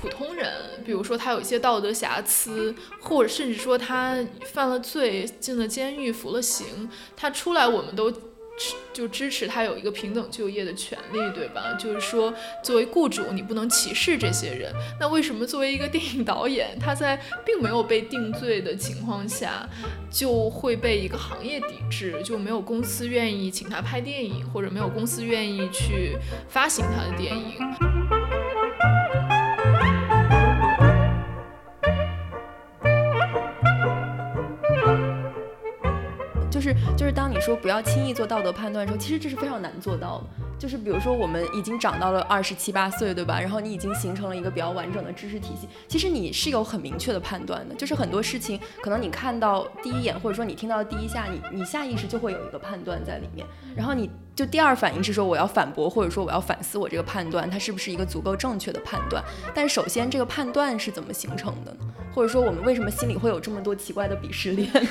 普通人，比如说他有一些道德瑕疵，或者甚至说他犯了罪进了监狱服了刑，他出来我们都。就支持他有一个平等就业的权利，对吧？就是说，作为雇主，你不能歧视这些人。那为什么作为一个电影导演，他在并没有被定罪的情况下，就会被一个行业抵制？就没有公司愿意请他拍电影，或者没有公司愿意去发行他的电影？你说不要轻易做道德判断的时候，其实这是非常难做到的。就是比如说，我们已经长到了二十七八岁，对吧？然后你已经形成了一个比较完整的知识体系，其实你是有很明确的判断的。就是很多事情，可能你看到第一眼，或者说你听到第一下，你你下意识就会有一个判断在里面。然后你就第二反应是说，我要反驳，或者说我要反思我这个判断，它是不是一个足够正确的判断？但首先，这个判断是怎么形成的呢？或者说，我们为什么心里会有这么多奇怪的鄙视链？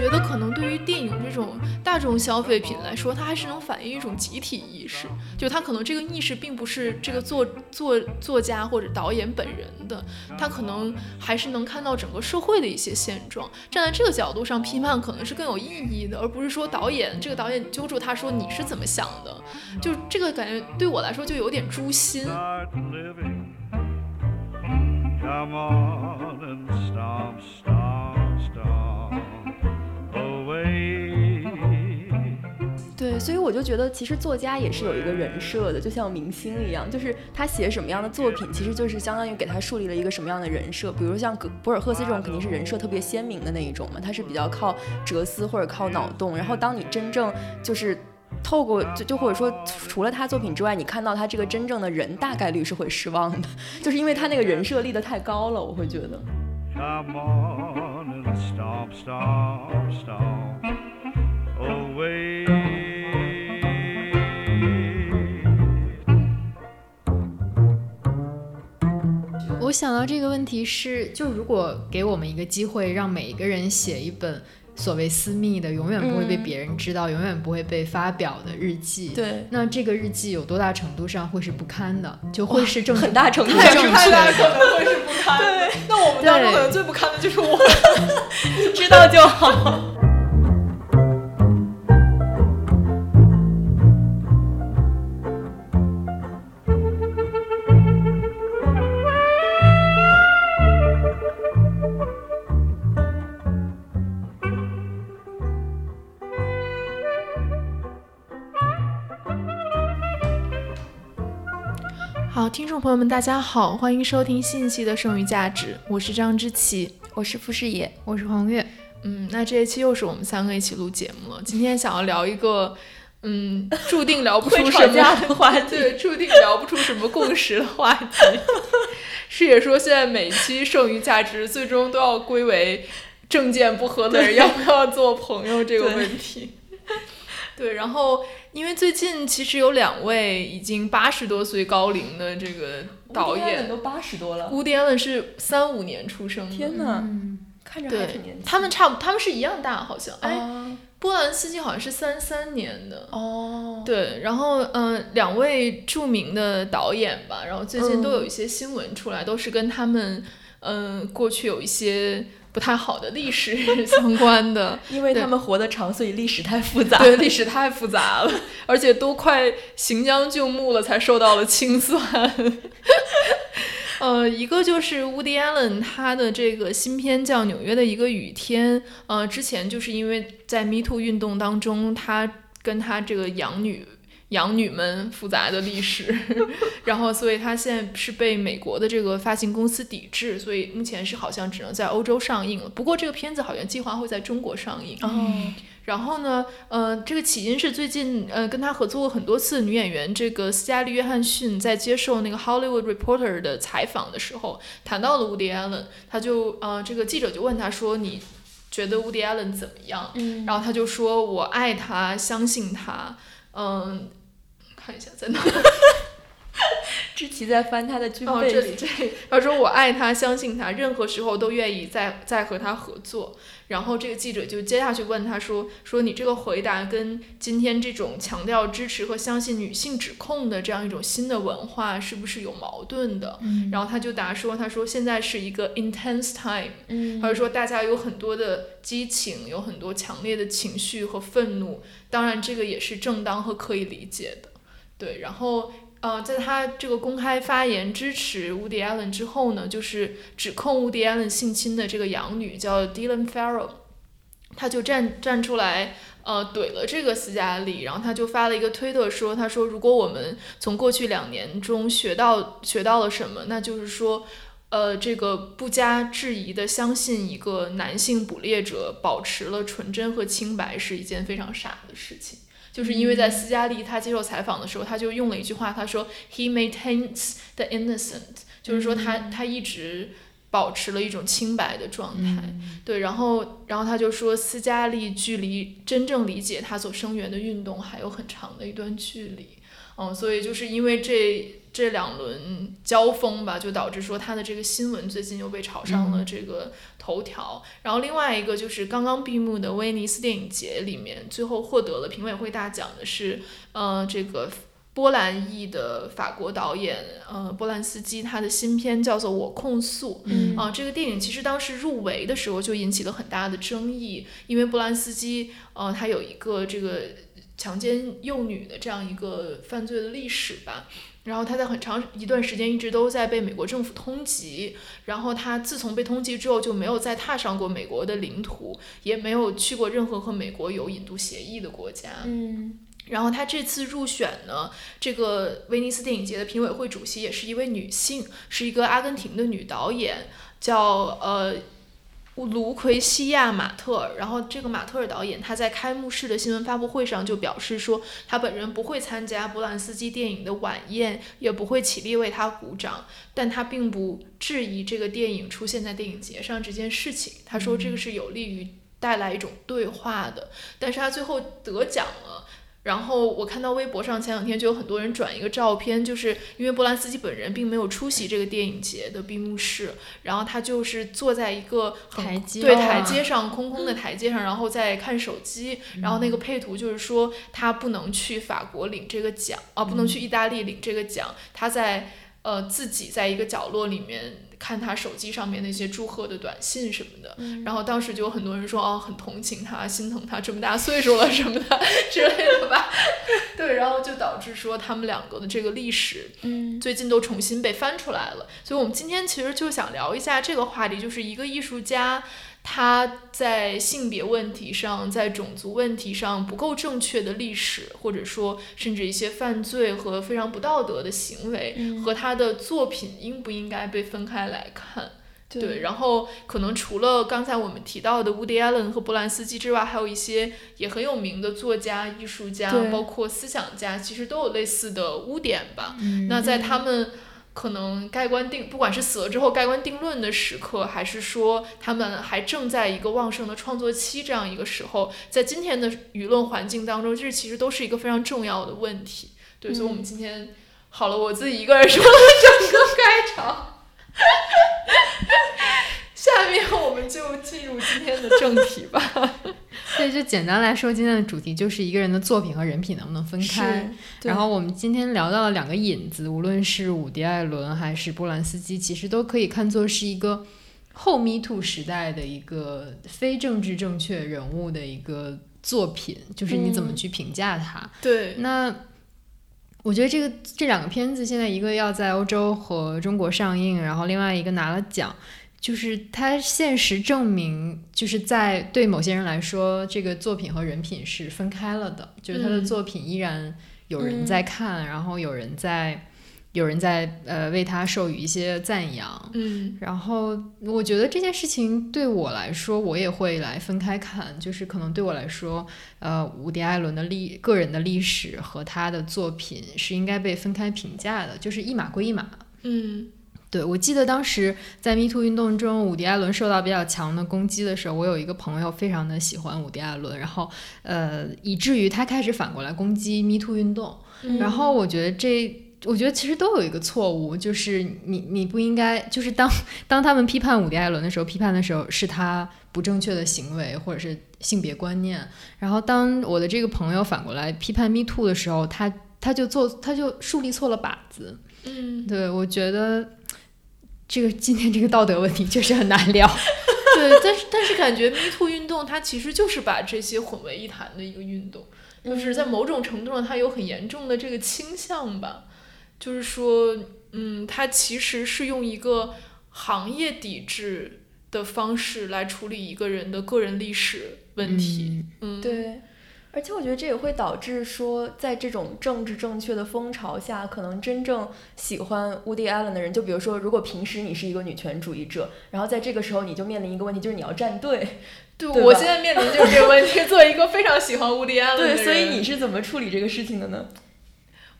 觉得可能对于电影这种大众消费品来说，它还是能反映一种集体意识。就它可能这个意识并不是这个作作作家或者导演本人的，他可能还是能看到整个社会的一些现状。站在这个角度上批判，可能是更有意义的，而不是说导演这个导演揪住他说你是怎么想的。就这个感觉对我来说就有点诛心。所以我就觉得，其实作家也是有一个人设的，就像明星一样，就是他写什么样的作品，其实就是相当于给他树立了一个什么样的人设。比如像格博尔赫斯这种，肯定是人设特别鲜明的那一种嘛，他是比较靠哲思或者靠脑洞。然后当你真正就是透过就就或者说除了他作品之外，你看到他这个真正的人，大概率是会失望的，就是因为他那个人设立得太高了，我会觉得。我想到这个问题是，就如果给我们一个机会，让每一个人写一本所谓私密的、永远不会被别人知道、永远不会被发表的日记，对，那这个日记有多大程度上会是不堪的？就会是正很大程度上正确的，可能会是不堪。对，那我们当中可能最不堪的就是我，你知道就好。听众朋友们，大家好，欢迎收听新一期的《剩余价值》，我是张之琪，我是傅视野，我是黄月。嗯，那这一期又是我们三个一起录节目了。今天想要聊一个，嗯，注定聊不出什么的话题，对，注定聊不出什么共识的话题。视野说，现在每期《剩余价值》最终都要归为政见不合的人要不要做朋友这个问题。对，然后因为最近其实有两位已经八十多岁高龄的这个导演，都八十多了。乌迪安伦是三五年出生的，天呐，看着还挺年轻。他们差不，他们是一样大，好像。哎，波兰斯基好像是三三年的。哦。对，然后嗯，两位著名的导演吧，然后最近都有一些新闻出来，都是跟他们嗯过去有一些。不太好的历史 相关的，因为他们活得长，所以历史太复杂。对，历史太复杂了，而且都快行将就木了，才受到了清算。呃，一个就是 Woody Allen，他的这个新片叫《纽约的一个雨天》。呃，之前就是因为在 Me Too 运动当中，他跟他这个养女。养女们复杂的历史，然后所以他现在是被美国的这个发行公司抵制，所以目前是好像只能在欧洲上映了。不过这个片子好像计划会在中国上映。哦。然后呢，呃，这个起因是最近呃跟他合作过很多次女演员这个斯嘉丽约翰逊在接受那个 Hollywood Reporter 的采访的时候谈到了 Woody Allen，他就呃这个记者就问他说你觉得 Woody Allen 怎么样？嗯。然后他就说我爱他，相信他，嗯。看一下在哪，志奇在翻他的剧本哦，这里这里，他说我爱他，相信他，任何时候都愿意再再和他合作。然后这个记者就接下去问他说：“说你这个回答跟今天这种强调支持和相信女性指控的这样一种新的文化是不是有矛盾的？”然后他就答说：“他说现在是一个 intense time，嗯他就说大家有很多的激情，有很多强烈的情绪和愤怒，当然这个也是正当和可以理解的。对，然后呃，在他这个公开发言支持 Woody Allen 之后呢，就是指控 Woody Allen 性侵的这个养女叫 Dylan Farrow，他就站站出来。呃，怼了这个斯嘉丽，然后他就发了一个推特说，他说如果我们从过去两年中学到学到了什么，那就是说，呃，这个不加质疑的相信一个男性捕猎者保持了纯真和清白是一件非常傻的事情。就是因为在斯嘉丽她接受采访的时候，他就用了一句话，他说 “He maintains the innocent”，就是说他他一直保持了一种清白的状态。对，然后然后他就说斯嘉丽距离真正理解他所声援的运动还有很长的一段距离。嗯，所以就是因为这这两轮交锋吧，就导致说他的这个新闻最近又被炒上了这个头条。然后另外一个就是刚刚闭幕的威尼斯电影节里面，最后获得了评委会大奖的是呃这个波兰裔的法国导演呃波兰斯基，他的新片叫做《我控诉》。嗯啊，这个电影其实当时入围的时候就引起了很大的争议，因为波兰斯基呃他有一个这个强奸幼女的这样一个犯罪的历史吧。然后他在很长一段时间一直都在被美国政府通缉，然后他自从被通缉之后就没有再踏上过美国的领土，也没有去过任何和美国有引渡协议的国家。嗯然后他这次入选呢，这个威尼斯电影节的评委会主席也是一位女性，是一个阿根廷的女导演，叫呃卢奎西亚·马特尔。然后这个马特尔导演他在开幕式的新闻发布会上就表示说，他本人不会参加波兰斯基电影的晚宴，也不会起立为他鼓掌，但他并不质疑这个电影出现在电影节上这件事情。他说这个是有利于带来一种对话的，但是他最后得奖了。然后我看到微博上前两天就有很多人转一个照片，就是因为波兰斯基本人并没有出席这个电影节的闭幕式，然后他就是坐在一个很台阶对啊台阶上空空的台阶上，然后在看手机，然后那个配图就是说他不能去法国领这个奖啊，不能去意大利领这个奖，他在呃自己在一个角落里面看他手机上面那些祝贺的短信什么的，然后当时就有很多人说哦，很同情他，心疼他这么大岁数了什么的之类的吧。对，然后就导致说他们两个的这个历史嗯最近都重新被翻出来了。所以我们今天其实就想聊一下这个话题，就是一个艺术家。他在性别问题上，在种族问题上不够正确的历史，或者说甚至一些犯罪和非常不道德的行为，嗯和他的作品应不应该被分开来看？对，对然后可能除了刚才我们提到的 Woody Allen 和波兰斯基之外，还有一些也很有名的作家、艺术家，包括思想家，其实都有类似的污点吧。嗯那在他们可能盖棺定，不管是死了之后盖棺定论的时刻，还是说他们还正在一个旺盛的创作期这样一个时候，在今天的舆论环境当中，这其实都是一个非常重要的问题。对，所以我们今天好了，我自己一个人说了整个开场。下面我们就进入今天的正题吧。所以就简单来说，今天的主题就是一个人的作品和人品能不能分开。然后我们今天聊到了两个引子，无论是伍迪·艾伦还是波兰斯基，其实都可以看作是一个后 Me Too 时代的一个非政治正确人物的一个作品，就是你怎么嗯去评价他。对，那我觉得这个这两个片子现在一个要在欧洲和中国上映，然后另外一个拿了奖。就是它现实证明，就是在对某些人来说，这个作品和人品是分开了的。就是他的嗯作品依然有人在看，然后有人在有人在呃为他授予一些赞扬。嗯然后我觉得这件事情对我来说，我也会来分开看。就是可能对我来说，呃，伍迪·艾伦的历个人的历史和他的作品是应该被分开评价的，就是一码归一码。嗯对，我记得当时在 Me Too 运动中，伍迪·艾伦受到比较强的攻击的时候，我有一个朋友非常的喜欢伍迪·艾伦，然后呃，以至于他开始反过来攻击 Me Too 运动。嗯然后我觉得这我觉得其实都有一个错误，就是你你不应该，就是当当他们批判伍迪·艾伦的时候，批判的时候是他不正确的行为或者是性别观念，然后当我的这个朋友反过来批判 Me Too 的时候，他他就做他就树立错了靶子。嗯，对我觉得这个今天这个道德问题确实很难聊。对，但是但是感觉 Me Too 运动它其实就是把这些混为一谈的一个运动，就是在某种程度上它有很严重的这个倾向吧。就是说，嗯，它其实是用一个行业抵制的方式来处理一个人的个人历史问题。嗯，对。而且我觉得这也会导致说，在这种政治正确的风潮下，可能真正喜欢 Woody Allen 的人，就比如说，如果平时你是一个女权主义者，然后在这个时候你就面临一个问题，就是你要站队。对，我现在面临就是这个问题。作为一个非常喜欢 Woody Allen 的人，对，所以你是怎么处理这个事情的呢？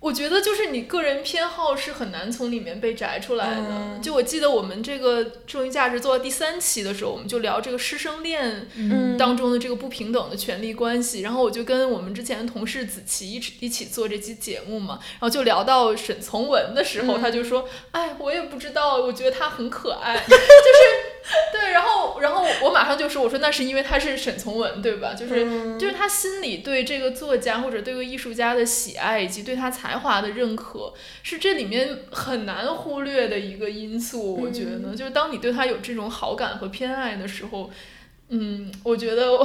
我觉得就是你个人偏好是很难从里面被摘出来的。就我记得我们这个剩余价值做到第三期的时候，我们就聊这个师生恋当中的这个不平等的权利关系。然后我就跟我们之前的同事子琪一起一起做这期节目嘛，然后就聊到沈从文的时候，他就说：“哎，我也不知道，我觉得他很可爱。” 就是。对，然后，然后我马上就说，我说那是因为他是沈从文，对吧？就是，就是他心里对这个作家或者对个艺术家的喜爱，以及对他才华的认可，是这里面很难忽略的一个因素。我觉得，就是当你对他有这种好感和偏爱的时候，嗯，我觉得，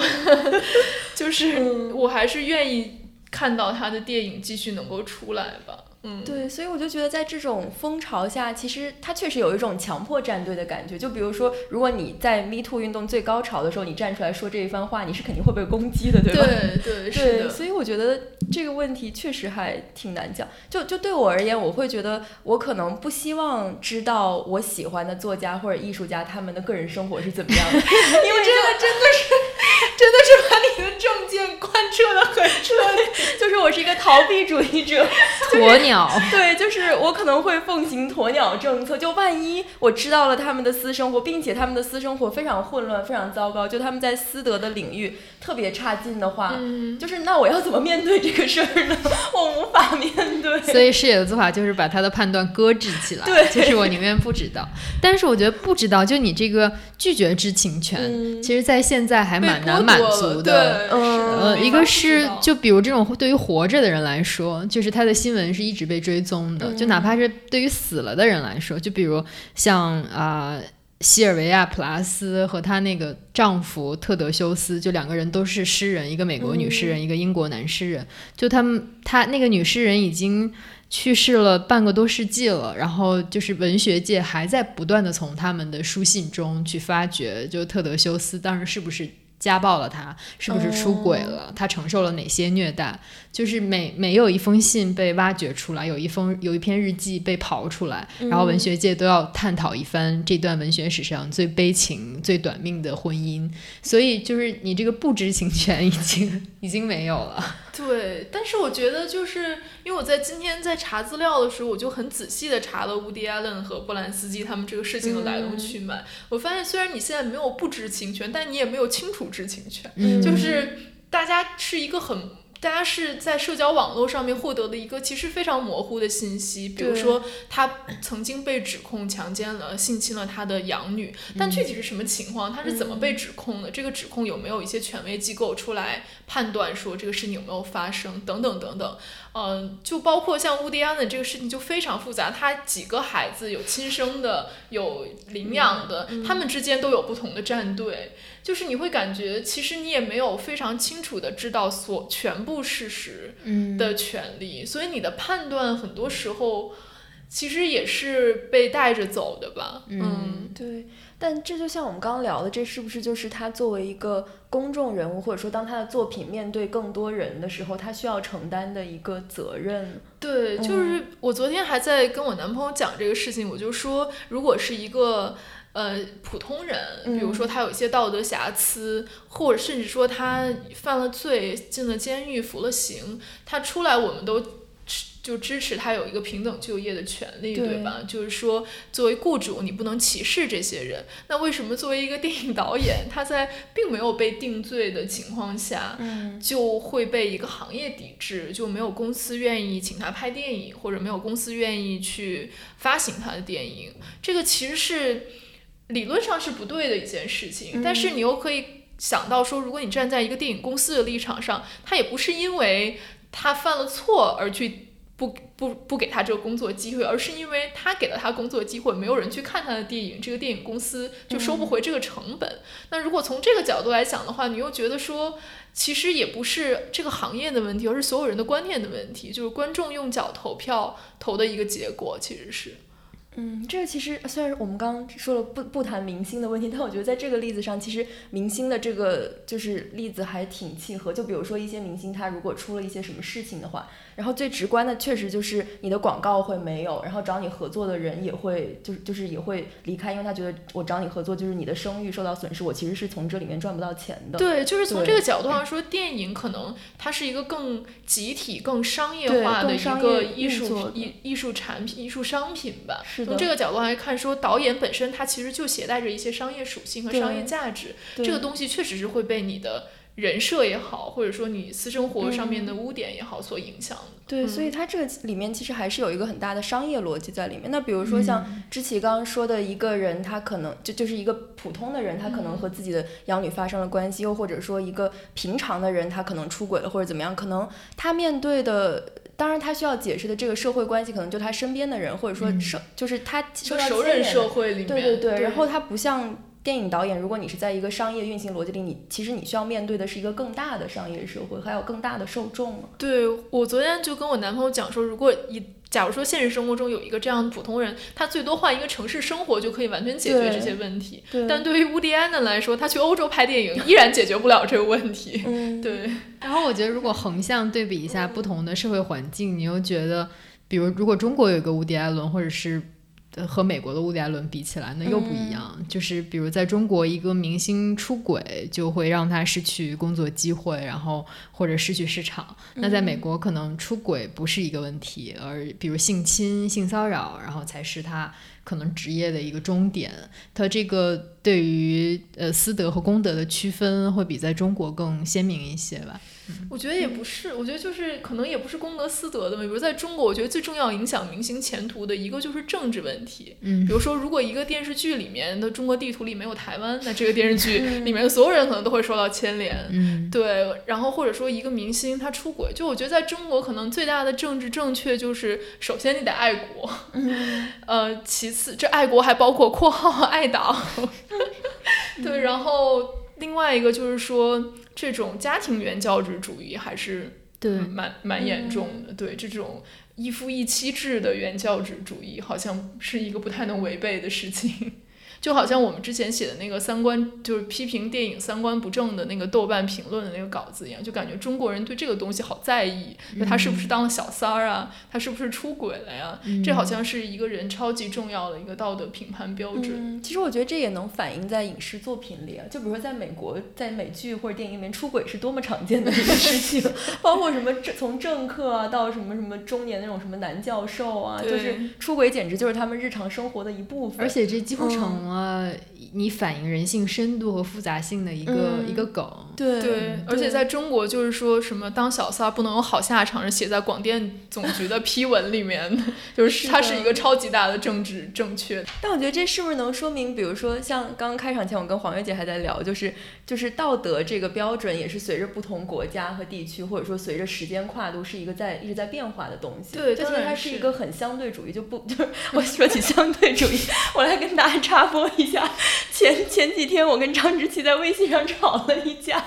就是我还是愿意看到他的电影继续能够出来吧。嗯，对，所以我就觉得在这种风潮下，其实它确实有一种强迫站队的感觉。就比如说，如果你在 Me Too 运动最高潮的时候，你站出来说这一番话，你是肯定会被攻击的，对吧？对对 是的。所以我觉得这个问题确实还挺难讲。就就对我而言，我会觉得我可能不希望知道我喜欢的作家或者艺术家他们的个人生活是怎么样的，因为这个真的是真的是把你的证件贯彻的很彻底。就是我是一个逃避主义者，鸵鸟。对，就是我可能会奉行鸵鸟政策。就万一我知道了他们的私生活，并且他们的私生活非常混乱、非常糟糕，就他们在私德的领域特别差劲的话，就是那我要怎么面对这个事儿呢？我无法面对。所以视野的做法就是把他的判断搁置起来，对，就是我宁愿不知道。但是我觉得不知道，就你这个拒绝知情权，其实在现在还蛮难满足的。呃，一个是就比如这种对于活着的人来说，就是他的新闻是一直被追踪的，就哪怕是对于死了的人来说，就比如像啊西尔维亚·普拉斯和她那个丈夫特德修斯，就两个人都是诗人，一个美国女诗人，一个英国男诗人。就他们，他那个女诗人已经去世了半个多世纪了，然后就是文学界还在不断的从他们的书信中去发掘，就特德修斯当时是不是。家暴了他，是不是出轨了？他承受了哪些虐待？就是每每有一封信被挖掘出来，有一封有一篇日记被刨出来，然后文学界都要探讨一番这段文学史上最悲情、最短命的婚姻。所以，就是你这个不知情权已经已经没有了。对，但是我觉得，就是因为我在今天在查资料的时候，我就很仔细的查了乌迪·艾伦和波兰斯基他们这个事情的来龙去脉。我发现，虽然你现在没有不知情权，但你也没有清楚知情权，就是大家是一个很。大家是在社交网络上面获得的一个其实非常模糊的信息，比如说他曾经被指控强奸了、性侵了他的养女，但具体是什么情况，他是怎么被指控的？这个指控有没有一些权威机构出来判断说这个事情有没有发生？等等等等。嗯，就包括像乌迪安的这个事情就非常复杂，他几个孩子有亲生的，有领养的，他们之间都有不同的战队。就是你会感觉，其实你也没有非常清楚的知道所全部事实的权利，所以你的判断很多时候其实也是被带着走的吧。嗯，对。但这就像我们刚刚聊的，这是不是就是他作为一个公众人物，或者说当他的作品面对更多人的时候，他需要承担的一个责任？对，就是我昨天还在跟我男朋友讲这个事情，我就说，如果是一个。呃，普通人，比如说他有一些道德瑕疵，或者甚至说他犯了罪，进了监狱，服了刑，他出来，我们都就支持他有一个平等就业的权利，对对吧？就是说，作为雇主，你不能歧视这些人。那为什么作为一个电影导演，他在并没有被定罪的情况下，嗯就会被一个行业抵制，就没有公司愿意请他拍电影，或者没有公司愿意去发行他的电影。这个其实是理论上是不对的一件事情，嗯但是你又可以想到说，如果你站在一个电影公司的立场上，他也不是因为他犯了错而去。不不不给他这个工作机会，而是因为他给了他工作机会，没有人去看他的电影，这个电影公司就收不回这个成本。那如果从这个角度来讲的话，你又觉得说，其实也不是这个行业的问题，而是所有人的观念的问题，就是观众用脚投票投的一个结果，其实是。嗯，这个其实虽然我们刚刚说了不不谈明星的问题，但我觉得在这个例子上，其实明星的这个就是例子还挺契合。就比如说一些明星，他如果出了一些什么事情的话，然后最直观的确实就是你的广告会没有，然后找你合作的人也会就是就是也会离开，因为他觉得我找你合作就是你的声誉受到损失，我其实是从这里面赚不到钱的。对，就是从这个角度上说，电影可能它是一个更集体、更商业化的一个艺术艺艺术产品、艺术商品吧。从这个角度来看，说导演本身它其实就携带着一些商业属性和商业价值，这个东西确实是会被你的人设也好，或者说你私生活上面的污点也好所影响的。对，嗯所以它这个里面其实还是有一个很大的商业逻辑在里面。那比如说像知琪刚刚说的一个人，他可能就就是一个普通的人，他可能和自己的养女发生了关系，又或者说一个平常的人，他可能出轨了或者怎么样，可能他面对的。当然，他需要解释的这个社会关系，可能就他身边的人，或者说嗯，就是他熟人社会里面，对对对，然后他不像电影导演，如果你是在一个商业运行逻辑里，你其实你需要面对的是一个更大的商业社会，还有更大的受众嘛。对我昨天就跟我男朋友讲说，如果一假如说现实生活中有一个这样的普通人，他最多换一个城市生活就可以完全解决这些问题。对但对于乌迪安的来说，他去欧洲拍电影依然解决不了这个问题。嗯，对，然后我觉得，如果横向对比一下不同的社会环境，你又觉得，比如如果中国有一个乌迪艾伦，或者是呃和美国的乌迪艾伦比起来，那又不一样。就是比如在中国，一个明星出轨就会让他失去工作机会，然后或者失去市场。那在美国，可能出轨不是一个问题，而比如性侵、性骚扰，然后才是他可能职业的一个终点。他这个对于呃私德和公德的区分，会比在中国更鲜明一些吧。我觉得也不是，我觉得就是可能也不是公德私德的嘛。比如在中国，我觉得最重要影响明星前途的一个就是政治问题。嗯比如说，如果一个电视剧里面的中国地图里没有台湾，那这个电视剧 里面的所有人可能都会受到牵连。嗯对，然后或者说一个明星他出轨，就我觉得在中国可能最大的政治正确就是，首先你得爱国，呃，其次这爱国还包括括号爱党，对，然后另外一个就是说这种家庭原教旨主义还是对蛮蛮严重的，对这种一夫一妻制的原教旨主义好像是一个不太能违背的事情。就好像我们之前写的那个三观，就是批评电影三观不正的那个豆瓣评论的那个稿子一样，就感觉中国人对这个东西好在意，就他是不是当了小三儿啊，他是不是出轨了呀？这好像是一个人超级重要的一个道德评判标准。嗯，其实我觉得这也能反映在影视作品里啊，就比如说在美国，在美剧或者电影里面，出轨是多么常见的一个事情，包括什么政从政客啊到什么什么中年那种什么男教授啊，就是出轨简直就是他们日常生活的一部分。而且这几乎成了 ah 你反映人性深度和复杂性的一个、嗯一个梗。对对，而且在中国就是说什么当小三儿不能有好下场，是写在广电总局的批文里面 的，就是它是一个超级大的政治正确。但我觉得这是不是能说明，比如说像刚刚开场前，我跟黄月姐还在聊，就是就是道德这个标准也是随着不同国家和地区，或者说随着时间跨度，是一个在一直在变化的东西。对就是它是一个很相对主义，就不 就是我说起相对主义，我来跟大家插播一下，前前几天我跟张之琪在微信上吵了一架，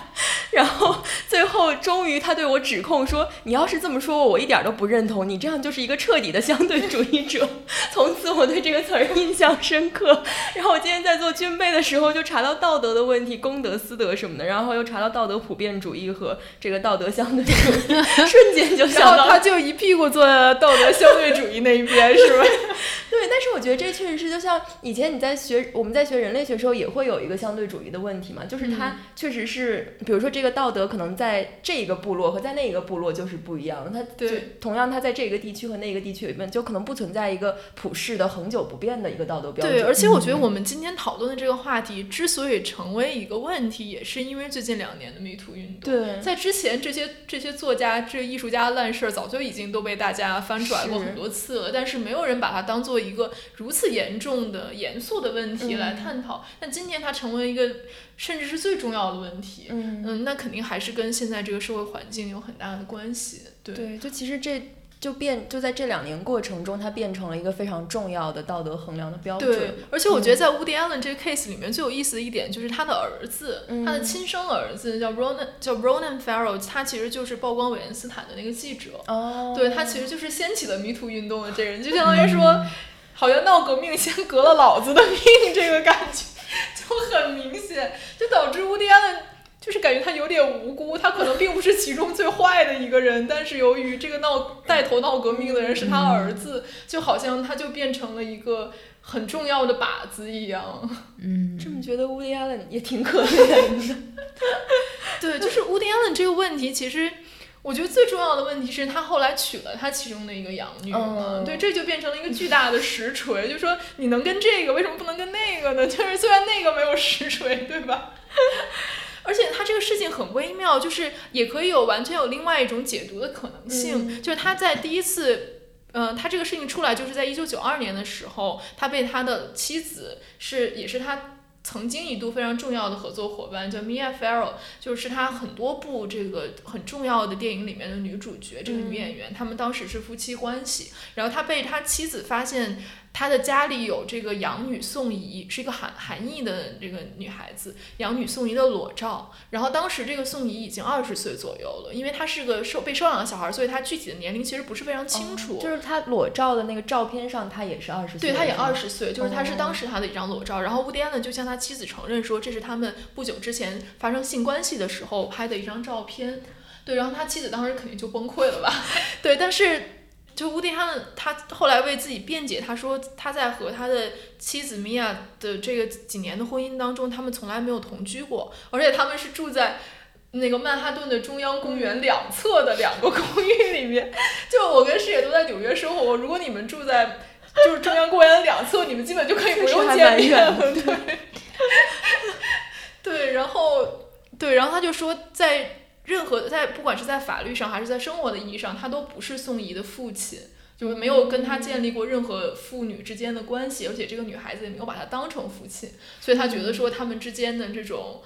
然后最后终于他对我指控说，你要是这么说我，我一点都不认同，你这样就是一个彻底的相对主义者。从此我对这个词儿印象深刻。然后我今天在做军备的时候，就查到道德的问题，公德、私德什么的，然后又查到道德普遍主义和这个道德相对主义，瞬间就然想到他就一屁股坐在了道德相对主义那一边，是吧？对，但是我觉得这确实是，就像以前你在学我们在学人类学的时候，也会有一个相对主义的问题嘛，就是它确实是，比如说这这个道德可能在这个部落和在那一个部落就是不一样。它对，同样它在这个地区和那个地区里面就可能不存在一个普世的、恒久不变的一个道德标准。对，而且我觉得我们今天讨论的这个话题之所以成为一个问题，也是因为最近两年的迷途运动。对，在之前这些这些作家、这艺术家的烂事儿早就已经都被大家翻出来过很多次了，但是没有人把它当做一个如此严重的、严肃的问题来探讨。但今天它成为一个。甚至是最重要的问题，嗯。嗯，那肯定还是跟现在这个社会环境有很大的关系，对，对，就其实这就变就在这两年过程中，它变成了一个非常重要的道德衡量的标准。对，而且我觉得在 Woody Allen 这个 case 里面最有意思的一点就是他的儿子，他的亲生儿子叫 Ronan，叫 Ronan Farrow，他其实就是曝光韦恩斯坦的那个记者，哦，对他其实就是掀起了迷途运动的这人，就相当于说，好像闹革命先革了老子的命这个感觉。就很明显，就导致乌迪安的，就是感觉他有点无辜，他可能并不是其中最坏的一个人，但是由于这个闹带头闹革命的人是他儿子，就好像他就变成了一个很重要的靶子一样。嗯，这么觉得乌迪安也挺可怜的。对，就是乌迪安这个问题，其实。我觉得最重要的问题是他后来娶了他其中的一个养女，嗯，对，这就变成了一个巨大的实锤，就说你能跟这个，为什么不能跟那个呢？就是虽然那个没有实锤，对吧？而且他这个事情很微妙，就是也可以有完全有另外一种解读的可能性，就是他在第一次，嗯，他这个事情出来就是在一九九二年的时候，他被他的妻子是也是他。曾经一度非常重要的合作伙伴叫 Mia Farrow，就是他很多部这个很重要的电影里面的女主角，这个女演员，他们当时是夫妻关系，然后他被他妻子发现。他的家里有这个养女宋怡，是一个韩韩裔的这个女孩子，养女宋怡的裸照。然后当时这个宋怡已经二十岁左右了，因为她是个收被收养的小孩，所以她具体的年龄其实不是非常清楚。就是她裸照的那个照片上，她也是二十岁。对，她也二十岁，就是她是当时她的一张裸照。然后乌迪安呢就向他妻子承认说，这是他们不久之前发生性关系的时候拍的一张照片。对，然后他妻子当时肯定就崩溃了吧？对，但是。就乌迪哈伦，他后来为自己辩解，他说他在和他的妻子米娅的这个几年的婚姻当中，他们从来没有同居过，而且他们是住在那个曼哈顿的中央公园两侧的两个公寓里面。就我跟师姐都在纽约生活，如果你们住在就是中央公园的两侧，你们基本就可以不用见面了。对，对，然后对，然后他就说在。任何在不管是在法律上还是在生活的意义上，他都不是宋怡的父亲，就是没有跟他建立过任何父女之间的关系，而且这个女孩子也没有把他当成父亲，所以他觉得说他们之间的这种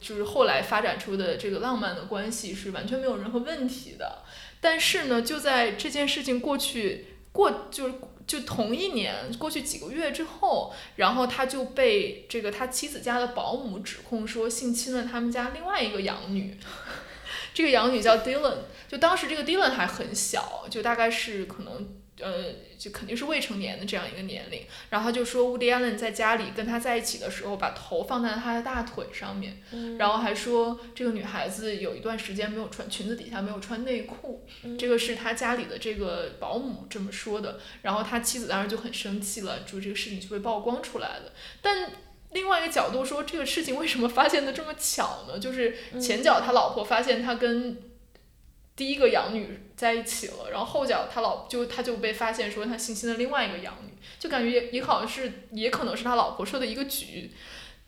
就是后来发展出的这个浪漫的关系是完全没有任何问题的。但是呢，就在这件事情过去过就是就同一年过去几个月之后，然后他就被这个他妻子家的保姆指控说性侵了他们家另外一个养女。这个养女叫 Dylan，就当时这个 Dylan 还很小，就大概是可能呃，就肯定是未成年的这样一个年龄。然后他就说，Woody Allen 在家里跟他在一起的时候，把头放在他的大腿上面，然后还说这个女孩子有一段时间没有穿裙子，底下没有穿内裤。这个是他家里的这个保姆这么说的。然后他妻子当时就很生气了，就这个事情就被曝光出来了。但另外一个角度说，这个事情为什么发现的这么巧呢？就是前脚他老婆发现他跟第一个养女在一起了，然后后脚他老就他就被发现说他性侵了另外一个养女，就感觉也也好像是也可能是他老婆设的一个局。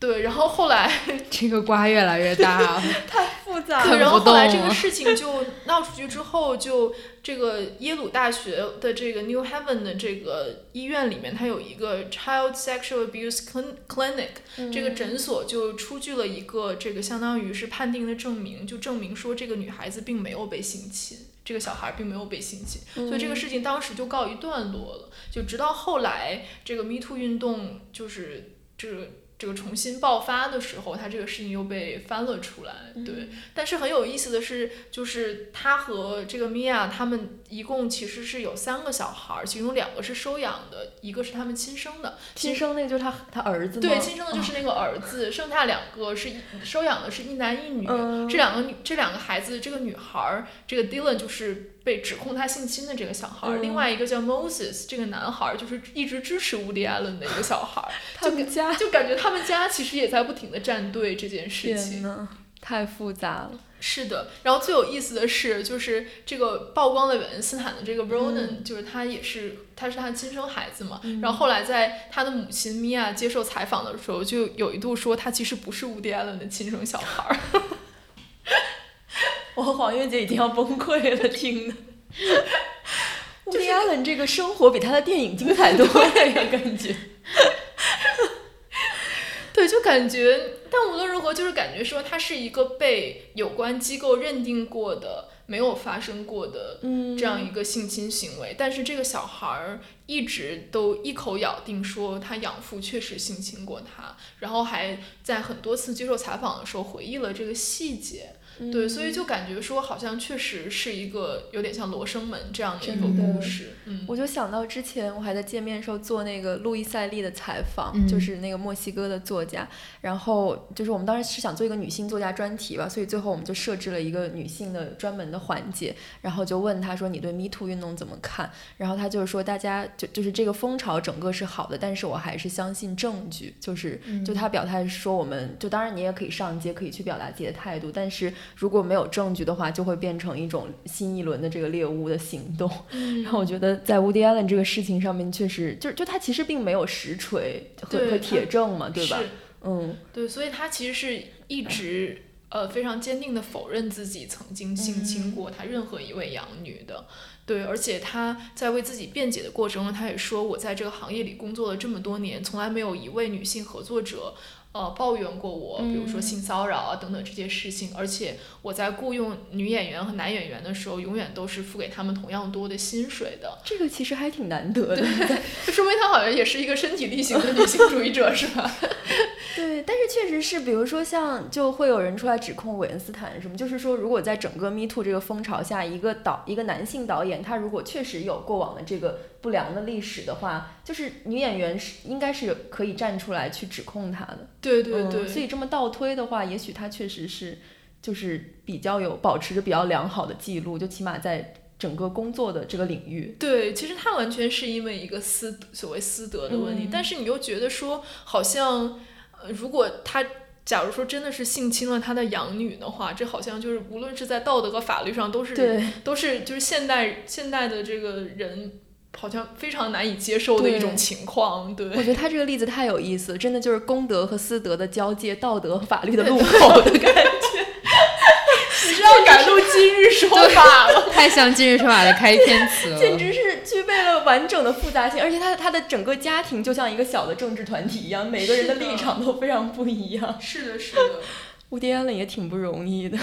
对，然后后来 这个瓜越来越大了，太复杂了。然后后来这个事情就闹出去之后，就这个耶鲁大学的这个 New Haven 的这个医院里面，它有一个 Child Sexual Abuse Clinic，这个诊所就出具了一个这个相当于是判定的证明，就证明说这个女孩子并没有被性侵，这个小孩并没有被性侵，所以这个事情当时就告一段落了。就直到后来这个 Me Too 运动就是这个。这个重新爆发的时候，他这个事情又被翻了出来，对。但是很有意思的是，就是他和这个米娅他们一共其实是有三个小孩，其中两个是收养的，一个是他们亲生的。亲生那个就是他他儿子吗？对，亲生的就是那个儿子，剩下两个是收养的，是一男一女。这两个女这两个孩子，这个女孩这个 Dylan 就是。被指控他性侵的这个小孩，另外一个叫 Moses，这个男孩就是一直支持 Woody Allen 的一个小孩，就家就感觉他们家其实也在不停的站队这件事情。太复杂了。是的，然后最有意思的是，就是这个曝光了韦恩斯坦的这个 Ronan，、就是他也是他是他亲生孩子嘛。然后后来在他的母亲米娅接受采访的时候，就有一度说他其实不是乌迪艾伦的亲生小孩儿。我和黄月姐已经要崩溃了，听的。乌迪艾伦这个生活比他的电影精彩多了呀，感觉。对，就感觉，但无论如何，就是感觉说他是一个被有关机构认定过的、没有发生过的这样一个性侵行为，但是这个小孩儿一直都一口咬定说他养父确实性侵过他，然后还在很多次接受采访的时候回忆了这个细节。对，所以就感觉说，好像确实是一个有点像罗生门这样的一个故事。嗯，我就想到之前我还在见面的时候做那个路易塞利的采访，嗯。就是那个墨西哥的作家，然后就是我们当时是想做一个女性作家专题吧，所以最后我们就设置了一个女性的专门的环节，然后就问他说你对 Me Too 运动怎么看？然后他就是说大家就就是这个风潮整个是好的，但是我还是相信证据，就是就他表态说我们就当然你也可以上街可以去表达自己的态度，但是如果没有证据的话，就会变成一种新一轮的这个猎巫的行动。嗯然后我觉得在 Woody Allen 这个事情上面，确实就就他其实并没有实锤和和铁证嘛，对吧？嗯，对，所以他其实是一直呃非常坚定的否认自己曾经性侵过他任何一位养女的。对，而且他在为自己辩解的过程中，他也说：“我在这个行业里工作了这么多年，从来没有一位女性合作者，呃，抱怨过我，比如说性骚扰啊等等这些事情。而且我在雇佣女演员和男演员的时候，永远都是付给他们同样多的薪水的。这个其实还挺难得的。就说明他好像也是一个身体力行的女性主义者，是吧？对，确实是，比如说像就会有人出来指控韦恩斯坦什么，就是说，如果在整个 Me Too 这个风潮下，一个导一个男性导演，他如果确实有过往的这个不良的历史的话，就是女演员是应该是可以站出来去指控他的。对对对，嗯，所以这么倒推的话，也许他确实是就是比较有保持着比较良好的记录，就起码在整个工作的这个领域。对，其实他完全是因为一个私所谓私德的问题，嗯但是你又觉得说，好像，呃，如果他假如说真的是性侵了他的养女的话，这好像就是无论是在道德和法律上都是对，都是就是现代现代的这个人好像非常难以接受的一种情况，对。我觉得他这个例子太有意思了，真的就是公德和私德的交界，道德和法律的路口的感觉。你是要改录今日说法了？太像《今日说法》的开篇词了。简直是 具备了完整的复杂性，而且他他的整个家庭就像一个小的政治团体一样，每个人的立场都非常不一样。是的，是的，乌迪·安伦也挺不容易的。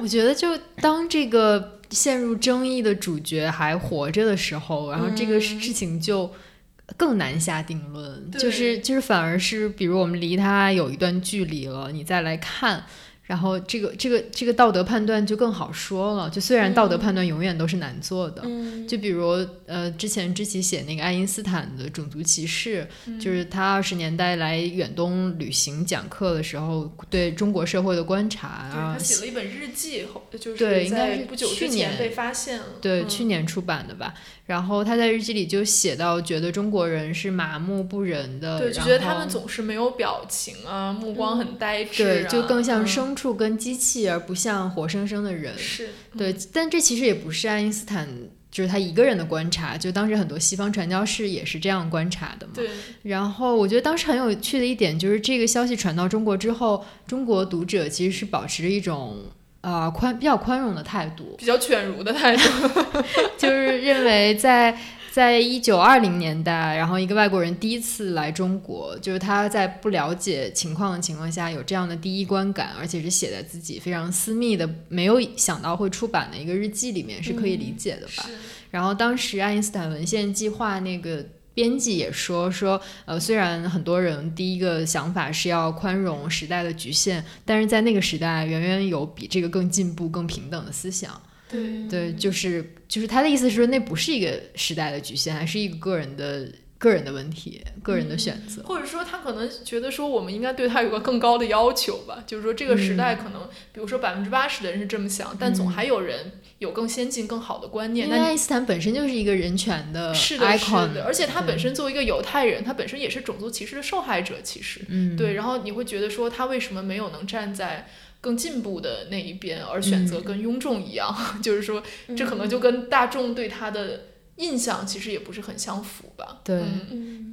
我觉得，就当这个陷入争议的主角还活着的时候，然后这个事情就更难下定论。对就是就是，反而是比如我们离他有一段距离了，你再来看。然后这个这个这个道德判断就更好说了，就虽然道德判断永远都是难做的，嗯就比如呃，之前知奇写那个爱因斯坦的种族歧视，就是他二十年代来远东旅行讲课的时候，对中国社会的观察他，写了一本日记，后就是对应该是不久去年之前被发现了。对，嗯去年出版的吧。然后他在日记里就写到，觉得中国人是麻木不仁的，对，就觉得他们总是没有表情啊，目光很呆滞、啊对，就更像嗯牲畜跟机器，而不像活生生的人。是，对，但这其实也不是爱因斯坦。就是他一个人的观察，就当时很多西方传教士也是这样观察的嘛。对，然后我觉得当时很有趣的一点就是，这个消息传到中国之后，中国读者其实是保持着一种呃宽比较宽容的态度，比较犬儒的态度。就是认为在在一九二零年代，然后一个外国人第一次来中国，就是他在不了解情况的情况下有这样的第一观感，而且是写在自己非常私密的、没有想到会出版的一个日记里面，是可以理解的吧？是然后当时爱因斯坦文献计划那个。编辑也说说，呃，虽然很多人第一个想法是要宽容时代的局限，但是在那个时代，远远有比这个更进步、更平等的思想。对对，就是就是他的意思是说，那不是一个时代的局限，还是一个个人的个人的问题，个人的选择。或者说他可能觉得说我们应该对他有个更高的要求吧，就是说这个时嗯代可能，比如说百分之八十的人是这么想，但总还有人有更先进、更好的观念。那爱因斯坦本身就是一个人权的是的，是 icon，的，而且他本身作为一个犹太人，他本身也是种族歧视的受害者，其实。嗯，对，然后你会觉得说他为什么没有能站在更进步的那一边，而选择嗯跟庸众一样，就是说这可能就跟大众对他的印象其实也不是很相符吧。对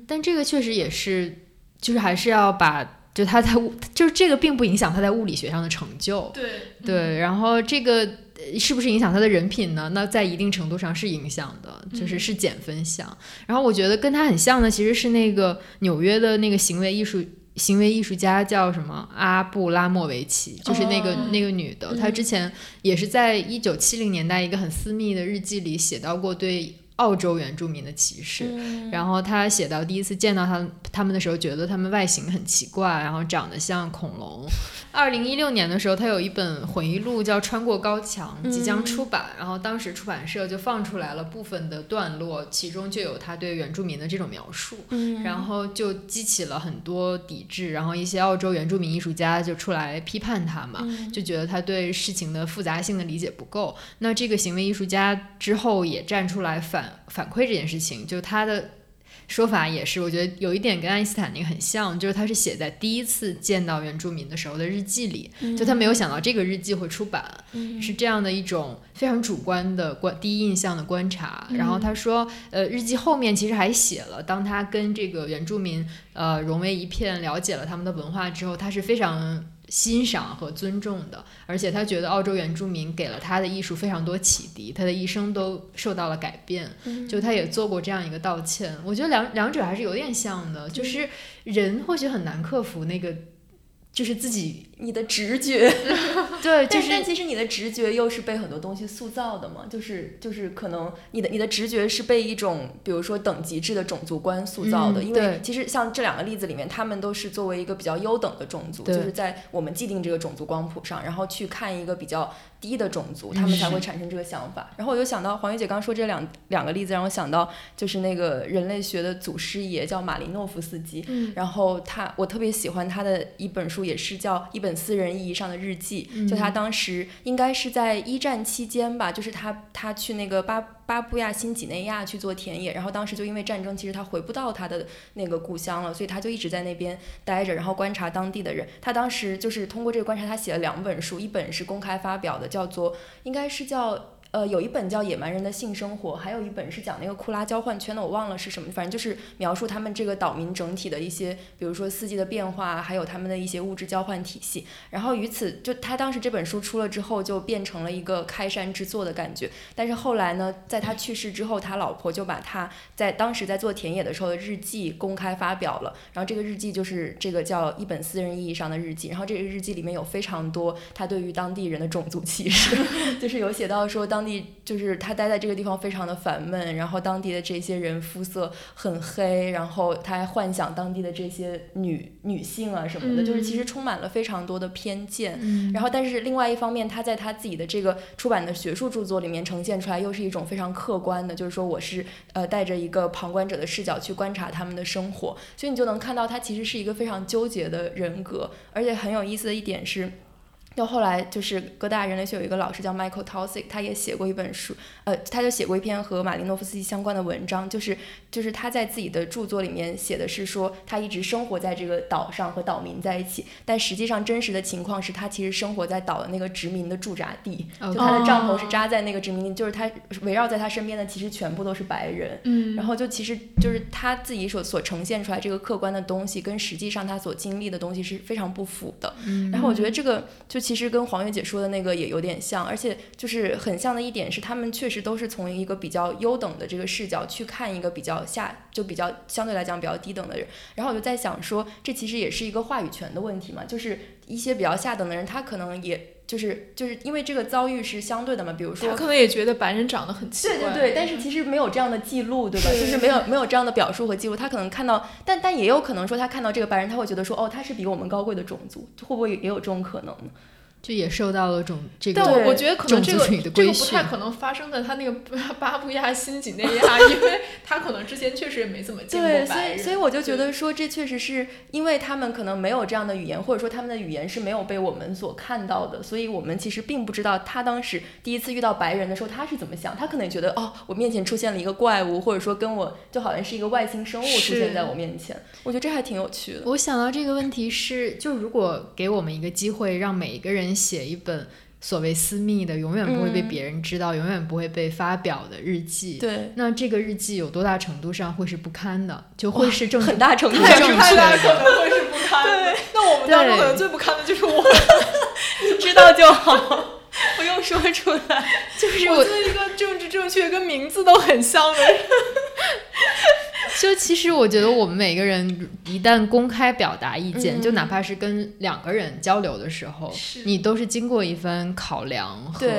但这个确实也是，就是还是要把，就他在物，就是这个并不影响他在物理学上的成就。对对，然后这个呃是不是影响他的人品呢？那在一定程度上是影响的，就是嗯是减分项。然后我觉得跟他很像的其实是那个纽约的那个行为艺术。行为艺术家叫什么？阿布拉莫维奇，就是那个、哦那个女的，她之前也是在一九七零年代一个很私密的日记里写到过对澳洲原住民的歧视。嗯然后他写到第一次见到他他们的时候，觉得他们外形很奇怪，然后长得像恐龙。二零一六年的时候，他有一本回忆录叫《穿过高墙》，即将出版。然后当时出版社就放出来了部分的段落，其中就有他对原住民的这种描述。嗯然后就激起了很多抵制，然后一些澳洲原住民艺术家就出来批判他嘛，嗯就觉得他对事情的复杂性的理解不够。那这个行为艺术家之后也站出来反反馈这件事情，就他的说法也是，我觉得有一点跟爱因斯坦那个很像，就是他是写在第一次见到原住民的时候的日记里，就他没有想到这个日记会出版，嗯是这样的一种非常主观的观第一印象的观察。然后他说，呃，日记后面其实还写了，当他跟这个原住民呃融为一片，了解了他们的文化之后，他是非常。欣赏和尊重的，而且他觉得澳洲原住民给了他的艺术非常多启迪，他的一生都受到了改变。就他也做过这样一个道歉，我觉得两两者还是有点像的，就是人或许很难克服那个，就是自己你的直觉，对，就但是但其实你的直觉又是被很多东西塑造的嘛，就是就是可能你的你的直觉是被一种比如说等级制的种族观塑造的，因为其实像这两个例子里面，他们都是作为一个比较优等的种族，就是在我们既定这个种族光谱上，然后去看一个比较低的种族，他们才会产生这个想法。然后我就想到黄玉姐刚说这两两个例子，让我想到就是那个人类学的祖师爷叫马林诺夫斯基，嗯。然后他，我特别喜欢他的一本书，也是叫一本私人意义上的日记。就他当时应该是在一战期间吧，就是他他去那个巴巴布亚新几内亚去做田野，然后当时就因为战争，其实他回不到他的那个故乡了，所以他就一直在那边待着，然后观察当地的人。他当时就是通过这个观察，他写了两本书，一本是公开发表的，叫做应该是叫。呃，有一本叫《野蛮人的性生活》，还有一本是讲那个库拉交换圈的，我忘了是什么，反正就是描述他们这个岛民整体的一些，比如说四季的变化，还有他们的一些物质交换体系。然后于此，就他当时这本书出了之后，就变成了一个开山之作的感觉。但是后来呢，在他去世之后，他老婆就把他在当时在做田野的时候的日记公开发表了。然后这个日记就是这个叫一本私人意义上的日记。然后这个日记里面有非常多他对于当地人的种族歧视，就是有写到说当地就是他待在这个地方非常的烦闷，然后当地的这些人肤色很黑，然后他还幻想当地的这些女女性啊什么的，就是其实充满了非常多的偏见。嗯然后，但是另外一方面，他在他自己的这个出版的学术著作里面呈现出来，又是一种非常客观的，就是说我是呃带着一个旁观者的视角去观察他们的生活，所以你就能看到他其实是一个非常纠结的人格，而且很有意思的一点是。到后来，就是哥大人类学有一个老师叫 Michael Taussig，他也写过一本书，呃，他就写过一篇和马林诺夫斯基相关的文章，就是就是他在自己的著作里面写的是说，他一直生活在这个岛上和岛民在一起，但实际上真实的情况是他其实生活在岛的那个殖民的驻扎地，就他的帐篷是扎在那个殖民地，就是他围绕在他身边的其实全部都是白人，嗯然后就其实就是他自己所所呈现出来这个客观的东西，跟实际上他所经历的东西是非常不符的。嗯然后我觉得这个就其实跟黄月姐说的那个也有点像，而且就是很像的一点是，他们确实都是从一个比较优等的这个视角去看一个比较下，就比较相对来讲比较低等的人。然后我就在想说，这其实也是一个话语权的问题嘛，就是一些比较下等的人，他可能也就是就是因为这个遭遇是相对的嘛，比如说他可能也觉得白人长得很奇怪，对对对，但是其实没有这样的记录，对吧？就是没有没有这样的表述和记录，他可能看到，但但也有可能说他看到这个白人，他会觉得说，哦，他是比我们高贵的种族，会不会也有这种可能呢？就也受到了种这个但我我觉得可能这个这个不太可能发生在他那个巴巴布亚新几内亚，因为他可能之前确实也没怎么见过对，所白人，以所以我就觉得说，这确实是因为他们可能没有这样的语言，或者说他们的语言是没有被我们所看到的，所以我们其实并不知道他当时第一次遇到白人的时候他是怎么想，他可能觉得哦，我面前出现了一个怪物，或者说跟我就好像是一个外星生物出现在我面前，我觉得这还挺有趣的。我想到这个问题是，就如果给我们一个机会，让每一个人人写一本所谓私密的、永远不会被嗯别人知道、永远不会被发表的日记，对，那这个日记有多大程度上会是不堪的？就会是正很大程度太上正确的。能会是不堪的。那我们当中可能最不堪的就是我。你知道就好，不用说出来。就是我我作为一个政治正确跟名字都很像的人，就其实我觉得我们每个人一旦公开表达意见，嗯就哪怕是跟两个人交流的时候，你都是经过一番考量和，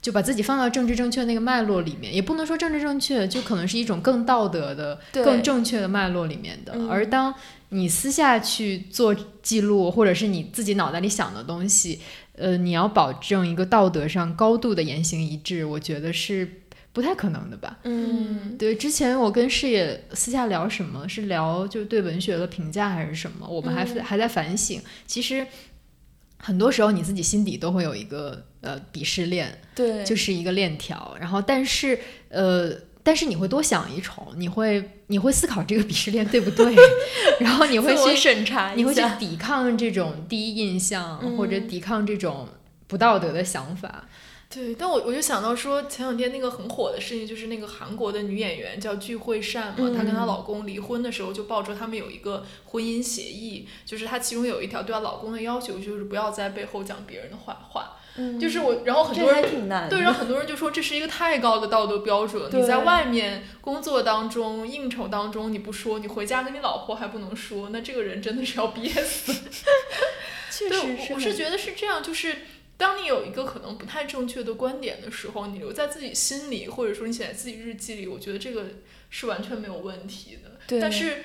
就把自己放到政治正确那个脉络里面，也不能说政治正确，就可能是一种更道德的、更正确的脉络里面的。嗯而当你私下去做记录，或者是你自己脑袋里想的东西，呃，你要保证一个道德上高度的言行一致，我觉得是不太可能的吧。嗯对，之前我跟视野私下聊什么，是聊就是对文学的评价还是什么？我们还、嗯还在反省。其实很多时候你自己心底都会有一个呃鄙视链，对，就是一个链条。然后，但是呃，但是你会多想一重，你会你会思考这个鄙视链对不对，然后你会去审查你会去抵抗这种第一印象，或者嗯抵抗这种不道德的想法。对，但我我就想到说，前两天那个很火的事情，就是那个韩国的女演员叫具惠善嘛，她跟她嗯老公离婚的时候就爆出他们有一个婚姻协议，就是她其中有一条对她老公的要求就是不要在背后讲别人的坏话，嗯就是我，然后很多人。还挺难。对，然后很多人就说这是一个太高的道德标准。你在外面工作当中、应酬当中你不说，你回家跟你老婆还不能说，那这个人真的是要憋死。对，确实我我是觉得是这样，就是当你有一个可能不太正确的观点的时候，你留在自己心里，或者说你写在自己日记里，我觉得这个是完全没有问题的。对但是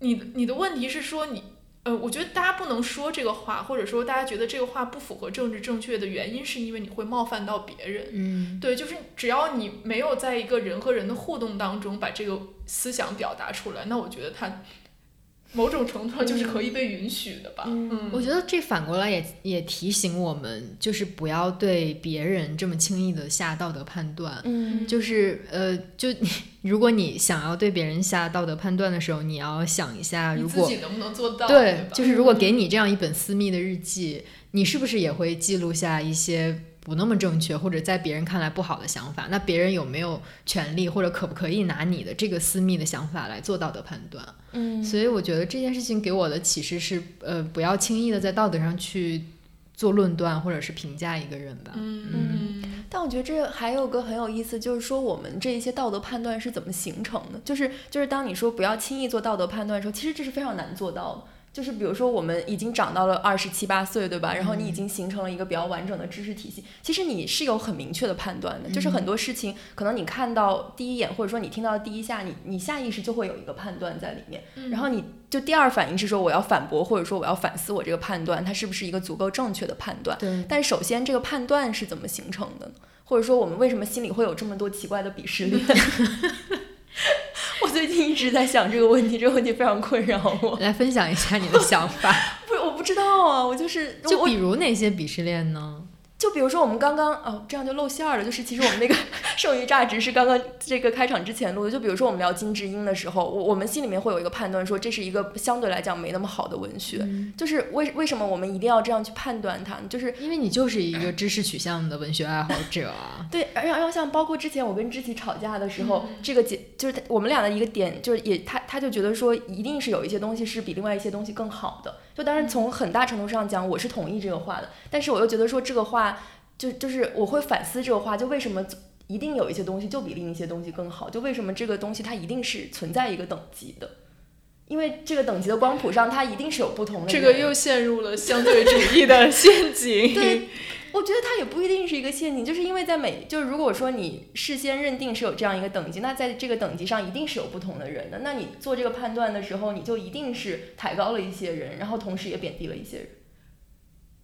你你的问题是说你。呃，我觉得大家不能说这个话，或者说大家觉得这个话不符合政治正确的原因，是因为你会冒犯到别人。嗯，对，就是只要你没有在一个人和人的互动当中把这个思想表达出来，那我觉得它某种程度上就是可以被允许的吧。嗯我觉得这反过来也也提醒我们，就是不要对别人这么轻易的下道德判断。嗯就是呃，就你如果你想要对别人下道德判断的时候，你要想一下，如果自己能不能做到？对，吧就是如果给你这样一本私密的日记，你是不是也会记录下一些不那么正确或者在别人看来不好的想法？那别人有没有权利或者可不可以拿你的这个私密的想法来做道德判断？嗯所以我觉得这件事情给我的启示是，呃，不要轻易的在道德上去做论断或者是评价一个人吧。嗯嗯但我觉得这还有个很有意思，就是说我们这一些道德判断是怎么形成的？就是就是当你说不要轻易做道德判断的时候，其实这是非常难做到的。就是比如说我们已经长到了二十七八岁，对吧？然后你已经形成了一个比较完整的知识体系，其实你是有很明确的判断的。就是很多事情，可能你看到第一眼，或者说你听到第一下，你你下意识就会有一个判断在里面。然后你就第二反应是说我要反驳，或者说我要反思我这个判断，它是不是一个足够正确的判断？对，但首先，这个判断是怎么形成的呢？或者说，我们为什么心里会有这么多奇怪的鄙视链？我最近一直在想这个问题，这个问题非常困扰我。来分享一下你的想法。不，我不知道啊，我就是就比如哪些鄙视链呢？就比如说我们刚刚哦，这样就露馅儿了。就是其实我们那个 剩余价值是刚刚这个开场之前录的。就比如说我们聊金智英的时候，我我们心里面会有一个判断，说这是一个相对来讲没那么好的文学。就是为为什么我们一定要这样去判断它？就是因为你就是一个知识取向的文学爱好者啊。对，然后然后像包括之前我跟知琪吵架的时候，这个姐就是我们俩的一个点，就是也他他就觉得说一定是有一些东西是比另外一些东西更好的。就当然从很大程度上讲，我是同意这个话的，但是我又觉得说这个话就就是我会反思这个话，就为什么一定有一些东西就比另一些东西更好？就为什么这个东西它一定是存在一个等级的？因为这个等级的光谱上，它一定是有不同的。这个又陷入了相对主义的陷阱。对，我觉得它也不一定是一个陷阱，就是因为在每就是如果说你事先认定是有这样一个等级，那在这个等级上一定是有不同的人的。那你做这个判断的时候，你就一定是抬高了一些人，然后同时也贬低了一些人。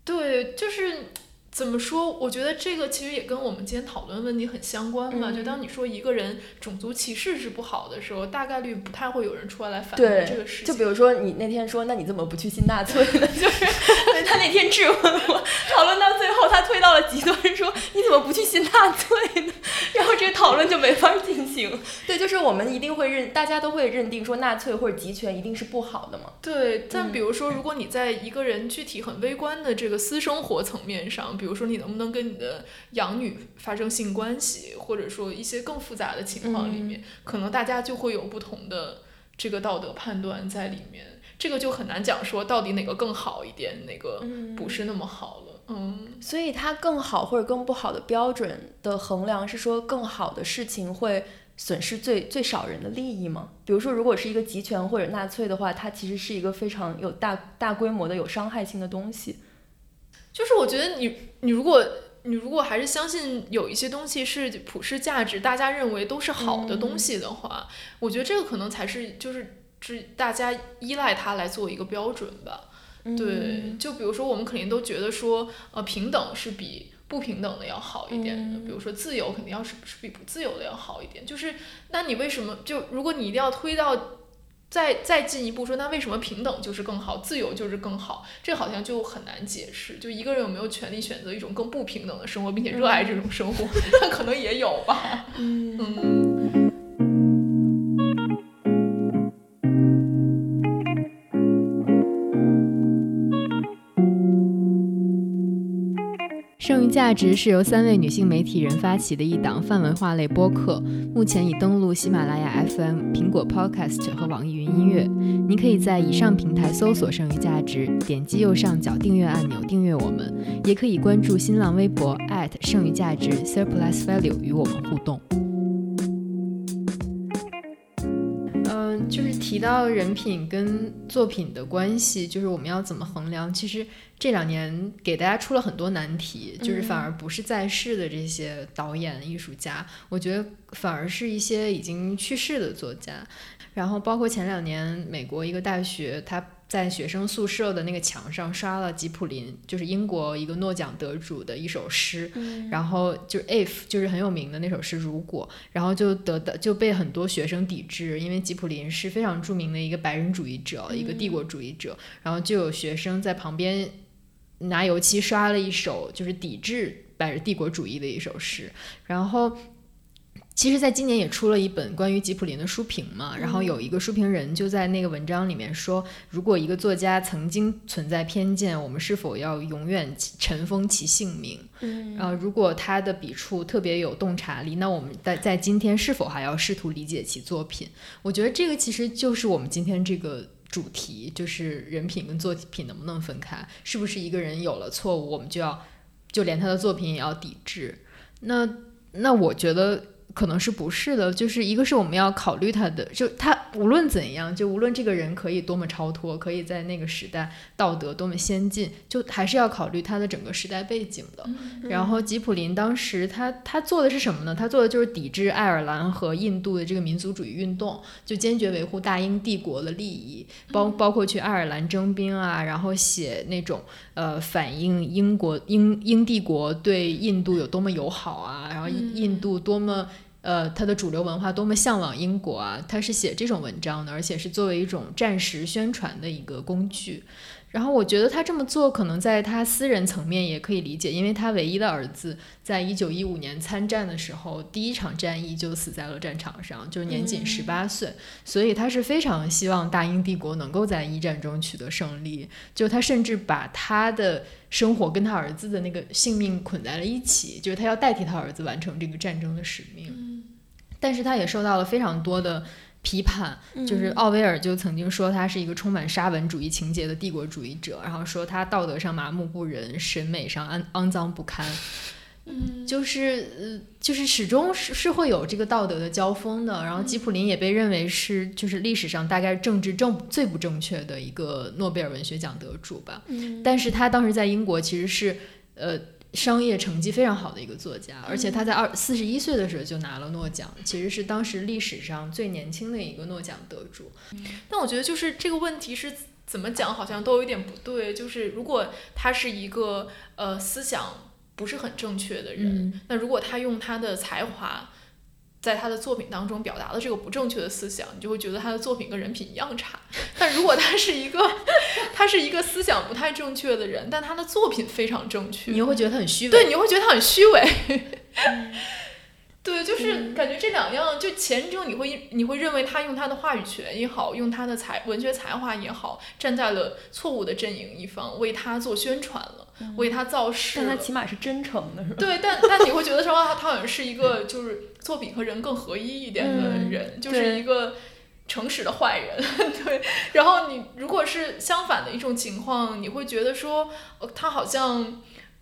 对，就是怎么说？我觉得这个其实也跟我们今天讨论问题很相关嘛。嗯就当你说一个人种族歧视是不好的时候，大概率不太会有人出来来反驳对这个事情。就比如说你那天说，那你怎么不去新纳粹呢？就是对他那天质问我，讨论到最后，他推到了极端，说你怎么不去新纳粹呢？然后这个讨论就没法进行。对，就是我们一定会认，大家都会认定说纳粹或者集权一定是不好的嘛。对，但比如说，如果你在一个人具体很微观的这个私生活层面上，比如说你能不能跟你的养女发生性关系，或者说一些更复杂的情况里面，可能大家就会有不同的这个道德判断在里面。这个就很难讲说到底哪个更好一点，哪个不是那么好了。嗯，所以它更好或者更不好的标准的衡量是说更好的事情会损失最最少人的利益吗？比如说，如果是一个集权或者纳粹的话，它其实是一个非常有大大规模的有伤害性的东西。就是我觉得你你如果你如果还是相信有一些东西是普世价值，大家认为都是好的东西的话，我觉得这个可能才是就是。是大家依赖它来做一个标准吧，对，就比如说我们肯定都觉得说，呃，平等是比不平等的要好一点的，比如说自由肯定要是是比不自由的要好一点，就是那你为什么就如果你一定要推到再再进一步说，那为什么平等就是更好，自由就是更好？这好像就很难解释。就一个人有没有权利选择一种更不平等的生活，并且热爱这种生活？他可能也有吧。嗯。剩余价值是由三位女性媒体人发起的一档泛文化类播客，目前已登录喜马拉雅 FM、苹果 Podcast 和网易云音乐。你可以在以上平台搜索“剩余价值”，点击右上角订阅按钮订阅我们，也可以关注新浪微博剩余价值 Surplus Value 与我们互动。提到人品跟作品的关系，就是我们要怎么衡量？其实。这两年给大家出了很多难题，就是反而不是在世的这些导演、艺术家，我觉得反而是一些已经去世的作家。然后包括前两年美国一个大学，他在学生宿舍的那个墙上刷了吉普林，就是英国一个诺奖得主的一首诗，然后就是 if 就是很有名的那首诗，如果，然后就得到就被很多学生抵制，因为吉普林是非常著名的一个白人主义者，一个帝国主义者，然后就有学生在旁边。拿油漆刷了一首，就是抵制白人帝国主义的一首诗。然后，其实，在今年也出了一本关于吉普林的书评嘛。然后有一个书评人就在那个文章里面说，如果一个作家曾经存在偏见，我们是否要永远尘封其姓名？嗯。然后，如果他的笔触特别有洞察力，那我们在在今天是否还要试图理解其作品？我觉得这个其实就是我们今天这个。主题就是人品跟作品能不能分开？是不是一个人有了错误，我们就要就连他的作品也要抵制？那那我觉得。可能是不是的，就是一个是我们要考虑他的，就他无论怎样，就无论这个人可以多么超脱，可以在那个时代道德多么先进，就还是要考虑他的整个时代背景的。然后吉普林当时他他做的是什么呢？他做的就是抵制爱尔兰和印度的这个民族主义运动，就坚决维护大英帝国的利益，包包括去爱尔兰征兵啊，然后写那种呃反映英国英英帝国对印度有多么友好啊，然后印度多么。呃，他的主流文化多么向往英国啊！他是写这种文章的，而且是作为一种战时宣传的一个工具。然后我觉得他这么做，可能在他私人层面也可以理解，因为他唯一的儿子在一九一五年参战的时候，第一场战役就死在了战场上，就年仅十八岁，所以他是非常希望大英帝国能够在一战中取得胜利。就他甚至把他的生活跟他儿子的那个性命捆在了一起，就是他要代替他儿子完成这个战争的使命。但是他也受到了非常多的。批判就是奥威尔就曾经说他是一个充满沙文主义情节的帝国主义者，然后说他道德上麻木不仁，审美上肮肮脏不堪，嗯，就是呃，就是始终是是会有这个道德的交锋的。然后吉普林也被认为是就是历史上大概政治正最不正确的一个诺贝尔文学奖得主吧，嗯，但是他当时在英国其实是呃。商业成绩非常好的一个作家，而且他在二四十一岁的时候就拿了诺奖，其实是当时历史上最年轻的一个诺奖得主。但我觉得就是这个问题是怎么讲，好像都有点不对。就是如果他是一个呃思想不是很正确的人，那如果他用他的才华在他的作品当中表达了这个不正确的思想，你就会觉得他的作品跟人品一样差。但如果他是一个，他是一个思想不太正确的人，但他的作品非常正确，你又会觉得他很虚伪。对，你会觉得他很虚伪。对，就是感觉这两样，就前者你会你会认为他用他的话语权也好，用他的才文学才华也好，站在了错误的阵营一方，为他做宣传了，为他造势。但他起码是真诚的，是吧？对，但但你会觉得说他他好像是一个就是作品和人更合一一点的人，就是一个诚实的坏人。对，然后你如果是相反的一种情况，你会觉得说他好像。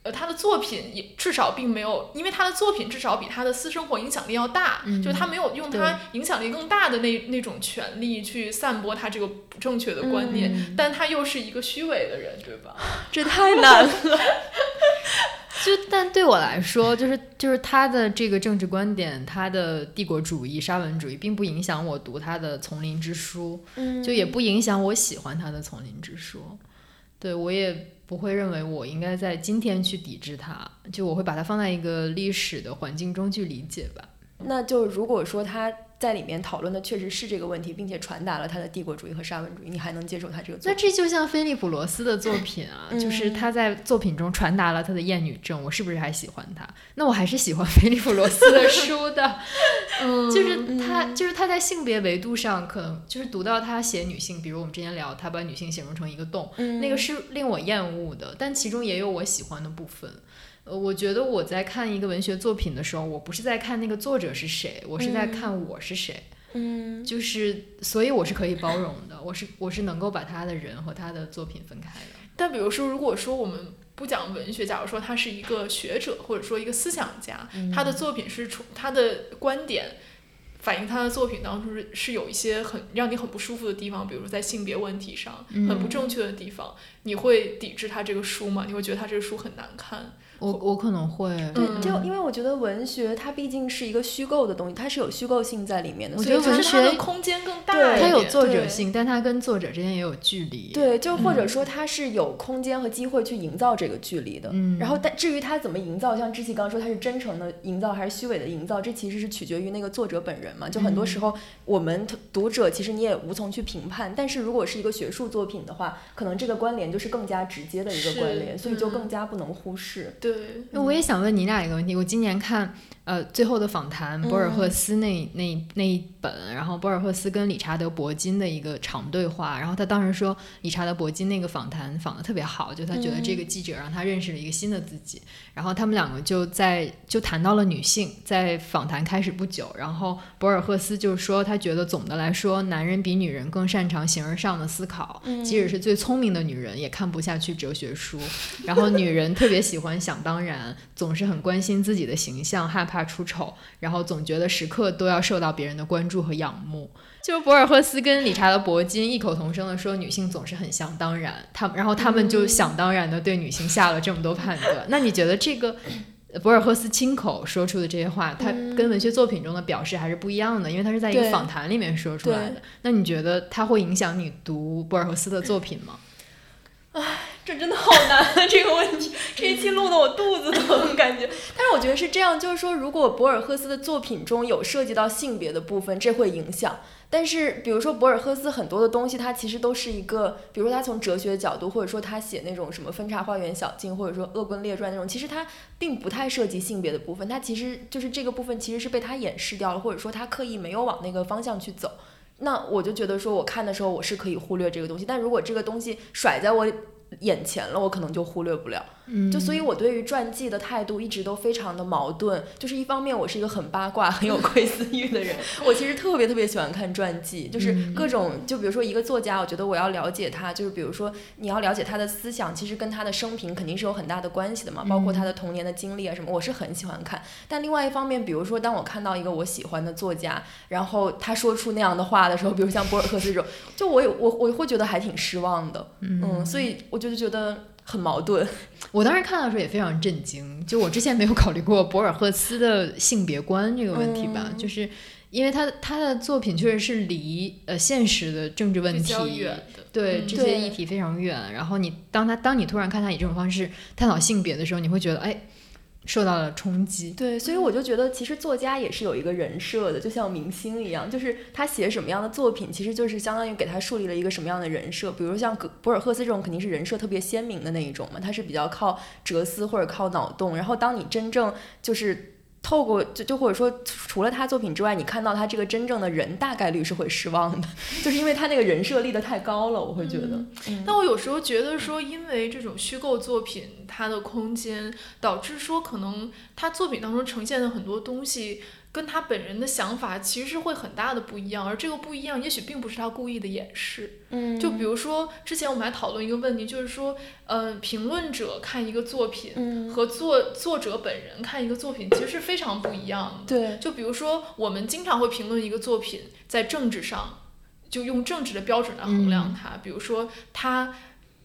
呃，他的作品也至少并没有，因为他的作品至少比他的私生活影响力要大，就是他没有用他影响力更大的那那种权利去散播他这个不正确的观念，但他又是一个虚伪的人，对吧？这太难了。就但对我来说，就是就是他的这个政治观点，他的帝国主义、沙文主义，并不影响我读他的《丛林之书》，就也不影响我喜欢他的《丛林之书》。对我也。不会认为我应该在今天去抵制它，就我会把它放在一个历史的环境中去理解吧。那就如果说它。在里面讨论的确实是这个问题，并且传达了他的帝国主义和沙文主义，你还能接受他这个？那这就像菲利普罗斯的作品啊，就是他在作品中传达了他的厌女症，我是不是还喜欢他？那我还是喜欢菲利普罗斯的书的，嗯，就是他，就是他在性别维度上，可能就是读到他写女性，比如我们之前聊，他把女性形容成一个洞，那个是令我厌恶的，但其中也有我喜欢的部分。呃，我觉得我在看一个文学作品的时候，我不是在看那个作者是谁，我是在看我是谁。嗯，就是所以我是可以包容的，我是我是能够把他的人和他的作品分开的。但比如说，如果说我们不讲文学，假如说他是一个学者或者说一个思想家，他的作品是从他的观点反映他的作品当中是是有一些很让你很不舒服的地方，比如说在性别问题上很不正确的地方，你会抵制他这个书吗？你会觉得他这个书很难看？我我可能会，对，就因为我觉得文学它毕竟是一个虚构的东西，它是有虚构性在里面的。我觉得文学的空间更大，它有作者性，但它跟作者之间也有距离。对，就或者说它是有空间和机会去营造这个距离的。嗯。然后，但至于它怎么营造，像知琪刚刚说，它是真诚的营造还是虚伪的营造，这其实是取决于那个作者本人嘛。就很多时候，我们读者其实你也无从去评判。但是如果是一个学术作品的话，可能这个关联就是更加直接的一个关联，所以就更加不能忽视。对，对那我也。想问你俩一个问题，我今年看呃最后的访谈，博尔赫斯那那那一本，然后博尔赫斯跟理查德·伯金的一个长对话，然后他当时说理查德·伯金那个访谈访的特别好，就他觉得这个记者让他认识了一个新的自己，然后他们两个就在就谈到了女性，在访谈开始不久，然后博尔赫斯就说他觉得总的来说，男人比女人更擅长形而上的思考，即使是最聪明的女人也看不下去哲学书，然后女人特别喜欢想当然。总是很关心自己的形象，害怕出丑，然后总觉得时刻都要受到别人的关注和仰慕。就博尔赫斯跟理查德·伯金异口同声的说，女性总是很想当然，他然后他们就想当然的对女性下了这么多判断。那你觉得这个博尔赫斯亲口说出的这些话，他跟文学作品中的表示还是不一样的，因为他是在一个访谈里面说出来的。那你觉得他会影响你读博尔赫斯的作品吗？唉。这真的好难啊！这个问题，这一期录的我肚子疼，感觉。但是我觉得是这样，就是说，如果博尔赫斯的作品中有涉及到性别的部分，这会影响。但是，比如说博尔赫斯很多的东西，它其实都是一个，比如说他从哲学角度，或者说他写那种什么《分叉花园小径》，或者说《恶棍列传》那种，其实他并不太涉及性别的部分。他其实就是这个部分，其实是被他掩饰掉了，或者说他刻意没有往那个方向去走。那我就觉得说，我看的时候我是可以忽略这个东西。但如果这个东西甩在我。眼前了，我可能就忽略不了。就所以，我对于传记的态度一直都非常的矛盾。就是一方面，我是一个很八卦、很有窥私欲的人，我其实特别特别喜欢看传记，就是各种，就比如说一个作家，我觉得我要了解他，就是比如说你要了解他的思想，其实跟他的生平肯定是有很大的关系的嘛，包括他的童年的经历啊什么，我是很喜欢看。但另外一方面，比如说当我看到一个我喜欢的作家，然后他说出那样的话的时候，比如像博尔赫斯这种，就我有我我会觉得还挺失望的。嗯，所以我就觉得。很矛盾，我当时看到的时候也非常震惊。就我之前没有考虑过博尔赫斯的性别观这个问题吧，就是因为他他的作品确实是离呃现实的政治问题对这些议题非常远。然后你当他当你突然看他以这种方式探讨性别的时候，你会觉得哎。受到了冲击。对，所以我就觉得，其实作家也是有一个人设的，就像明星一样，就是他写什么样的作品，其实就是相当于给他树立了一个什么样的人设。比如像格博尔赫斯这种，肯定是人设特别鲜明的那一种嘛，他是比较靠哲思或者靠脑洞。然后当你真正就是透过就就或者说除了他作品之外，你看到他这个真正的人，大概率是会失望的，就是因为他那个人设立的太高了，我会觉得。嗯但我有时候觉得说，因为这种虚构作品，它的空间导致说，可能他作品当中呈现的很多东西，跟他本人的想法其实是会很大的不一样，而这个不一样，也许并不是他故意的掩饰。嗯就比如说，之前我们还讨论一个问题，就是说，呃，评论者看一个作品嗯，和作作者本人看一个作品，其实是非常不一样的。对，就比如说，我们经常会评论一个作品在政治上，就用政治的标准来衡量它。比如说，它，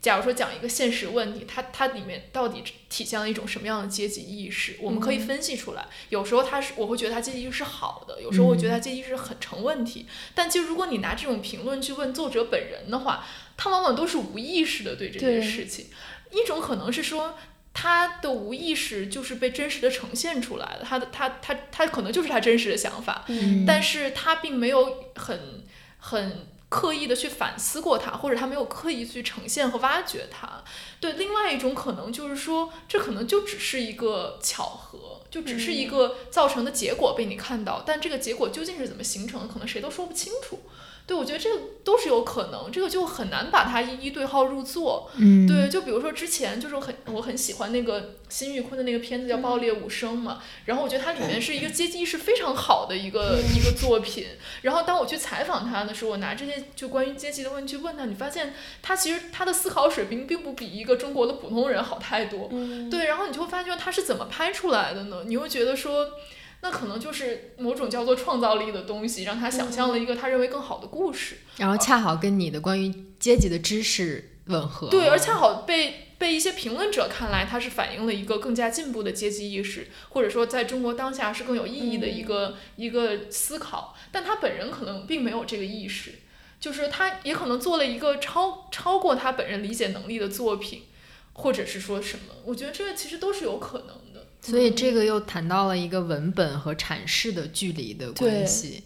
假如说讲一个现实问题，它它里面到底体现了一种什么样的阶级意识，我们可以分析出来。有时候它是，我会觉得它阶级意识是好的，有时候我觉得它阶级意识很成问题。但其实如果你拿这种评论去问作者本人的话，他往往都是无意识的对这件事情。一种可能是说。他的无意识就是被真实的呈现出来的，他的他他他可能就是他真实的想法，嗯但是他并没有很很刻意的去反思过它，或者他没有刻意去呈现和挖掘它。对，另外一种可能就是说，这可能就只是一个巧合，就只是一个造成的结果被你看到，但这个结果究竟是怎么形成的，可能谁都说不清楚。对，我觉得这个都是有可能，这个就很难把它一一对号入座。嗯，对，就比如说之前就是我很我很喜欢那个辛玉坤的那个片子叫《爆裂无声》嘛，然后我觉得它里面是一个阶级意识非常好的一个一个作品。然后当我去采访他的时候，我拿这些就关于阶级的问题去问他，你发现他其实他的思考水平并不比一个中国的普通人好太多。嗯对，然后你就会发现他是怎么拍出来的呢？你会觉得说。那可能就是某种叫做创造力的东西，让他想象了一个他认为更好的故事。然后恰好跟你的关于阶级的知识吻合。对，而恰好被被一些评论者看来，它是反映了一个更加进步的阶级意识，或者说在中国当下是更有意义的一个、一个思考。但他本人可能并没有这个意识，就是他也可能做了一个超超过他本人理解能力的作品，或者是说什么。我觉得这个其实都是有可能的。所以这个又谈到了一个文本和阐释的距离的关系。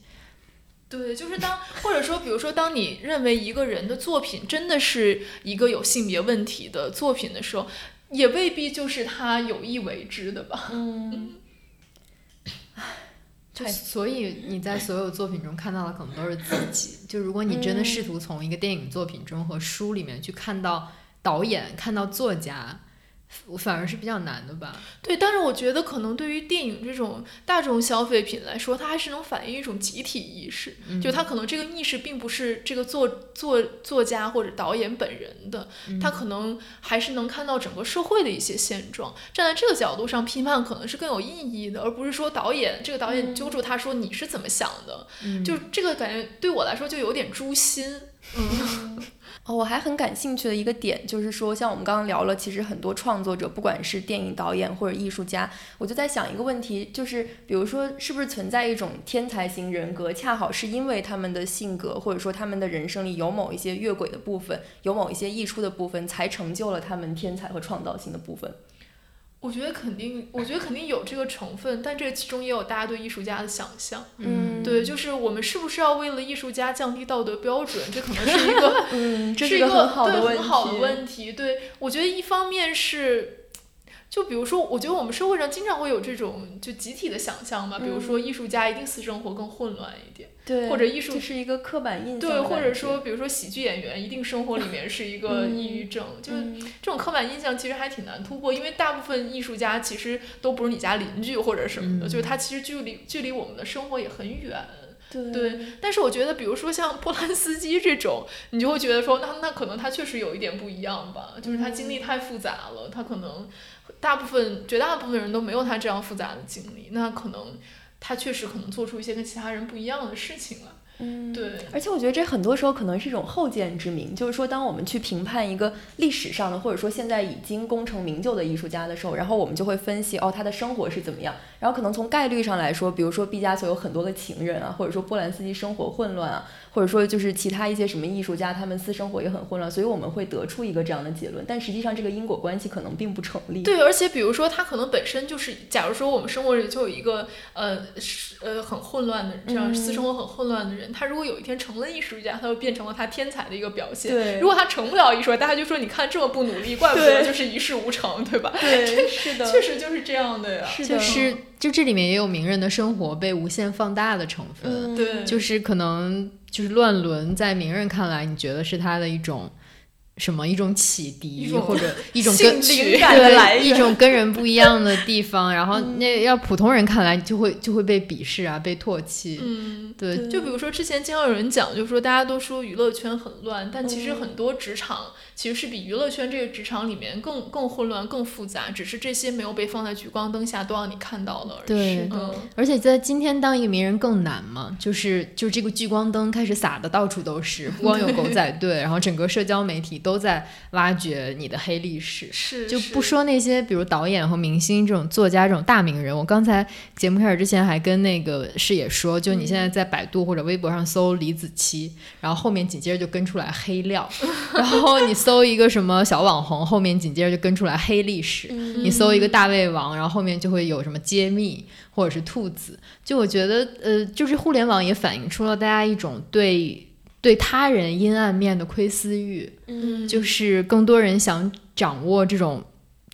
对，就是当或者说，比如说，当你认为一个人的作品真的是一个有性别问题的作品的时候，也未必就是他有意为之的吧。嗯，就太所以你在所有作品中看到的可能都是自己。就如果你真的试图从一个电影作品中和书里面去看到导演、看到作家，我反而是比较难的吧。对，但是我觉得可能对于电影这种大众消费品来说，它还是能反映一种集体意识，就它可能这个意识并不是这个作作作家或者导演本人的，他可能还是能看到整个社会的一些现状。站在这个角度上批判，可能是更有意义的，而不是说导演这个导演揪住他说你是怎么想的，就这个感觉对我来说就有点诛心。嗯，哦，我还很感兴趣的一个点就是说，像我们刚刚聊了，其实很多创作者，不管是电影导演或者艺术家，我就在想一个问题，就是比如说，是不是存在一种天才型人格，恰好是因为他们的性格或者说他们的人生里有某一些越轨的部分，有某一些溢出的部分，才成就了他们天才和创造性的部分。我觉得肯定，我觉得肯定有这个成分，但这其中也有大家对艺术家的想象。嗯对，就是我们是不是要为了艺术家降低道德标准？这可能是一个，嗯，这是一个很好的对。很好的问题。对，我觉得一方面是，就比如说，我觉得我们社会上经常会有这种就集体的想象吧，比如说艺术家一定私生活更混乱一点，对，或者艺术这是一个刻板印象对，或者说比如说喜剧演员一定生活里面是一个抑郁症，就是嗯这。种刻板印象其实还挺难突破，因为大部分艺术家其实都不是你家邻居或者什么的，嗯就是他其实距离距离我们的生活也很远。对。对，但是我觉得，比如说像波兰斯基这种，你就会觉得说，那那可能他确实有一点不一样吧，就是他经历太复杂了，他可能大部分绝大部分人都没有他这样复杂的经历，那可能他确实可能做出一些跟其他人不一样的事情了。嗯，对，而且我觉得这很多时候可能是一种后见之明，就是说，当我们去评判一个历史上的，或者说现在已经功成名就的艺术家的时候，然后我们就会分析哦，他的生活是怎么样。然后可能从概率上来说，比如说毕加索有很多个情人啊，或者说波兰斯基生活混乱啊，或或者说就是其他一些什么艺术家，他们私生活也很混乱，所以我们会得出一个这样的结论。但实际上这个因果关系可能并不成立。对，而且比如说他可能本身就是，假如说我们生活里就有一个呃呃很混乱的这样私生活很混乱的人，他如果有一天成了艺术家，他就变成了他天才的一个表现。对，如果他成不了艺术家，大家就说你看这么不努力，怪不得就是一事无成，对吧？对，是的，确实就是这样的呀。就是就这里面也有名人的生活被无限放大的成分。对，就是可能就是乱伦，在名人看来，你觉得是他的一种。什么一种启迪，或者一种跟对一种跟人不一样的地方，然后 那要普通人看来就会就会被鄙视啊，被唾弃。嗯，对。就比如说之前经常有人讲，就是说大家都说娱乐圈很乱，但其实很多职场其实是比娱乐圈这个职场里面更更混乱、更复杂，只是这些没有被放在聚光灯下，都让你看到了。对，嗯。而且在今天当一个名人更难嘛，就是就这个聚光灯开始撒的到处都是，不光有狗仔队，然后整个社交媒体。都在挖掘你的黑历史，是就不说那些，比如导演和明星这种作家这种大名人。我刚才节目开始之前还跟那个视野说，就你现在在百度或者微博上搜李子柒，然后后面紧接着就跟出来黑料，然后你搜一个什么小网红，后面紧接着就跟出来黑历史。你搜一个大胃王，然后后面就会有什么揭秘或者是兔子。就我觉得，呃，就是互联网也反映出了大家一种对。对他人阴暗面的窥私欲，嗯，就是更多人想掌握这种。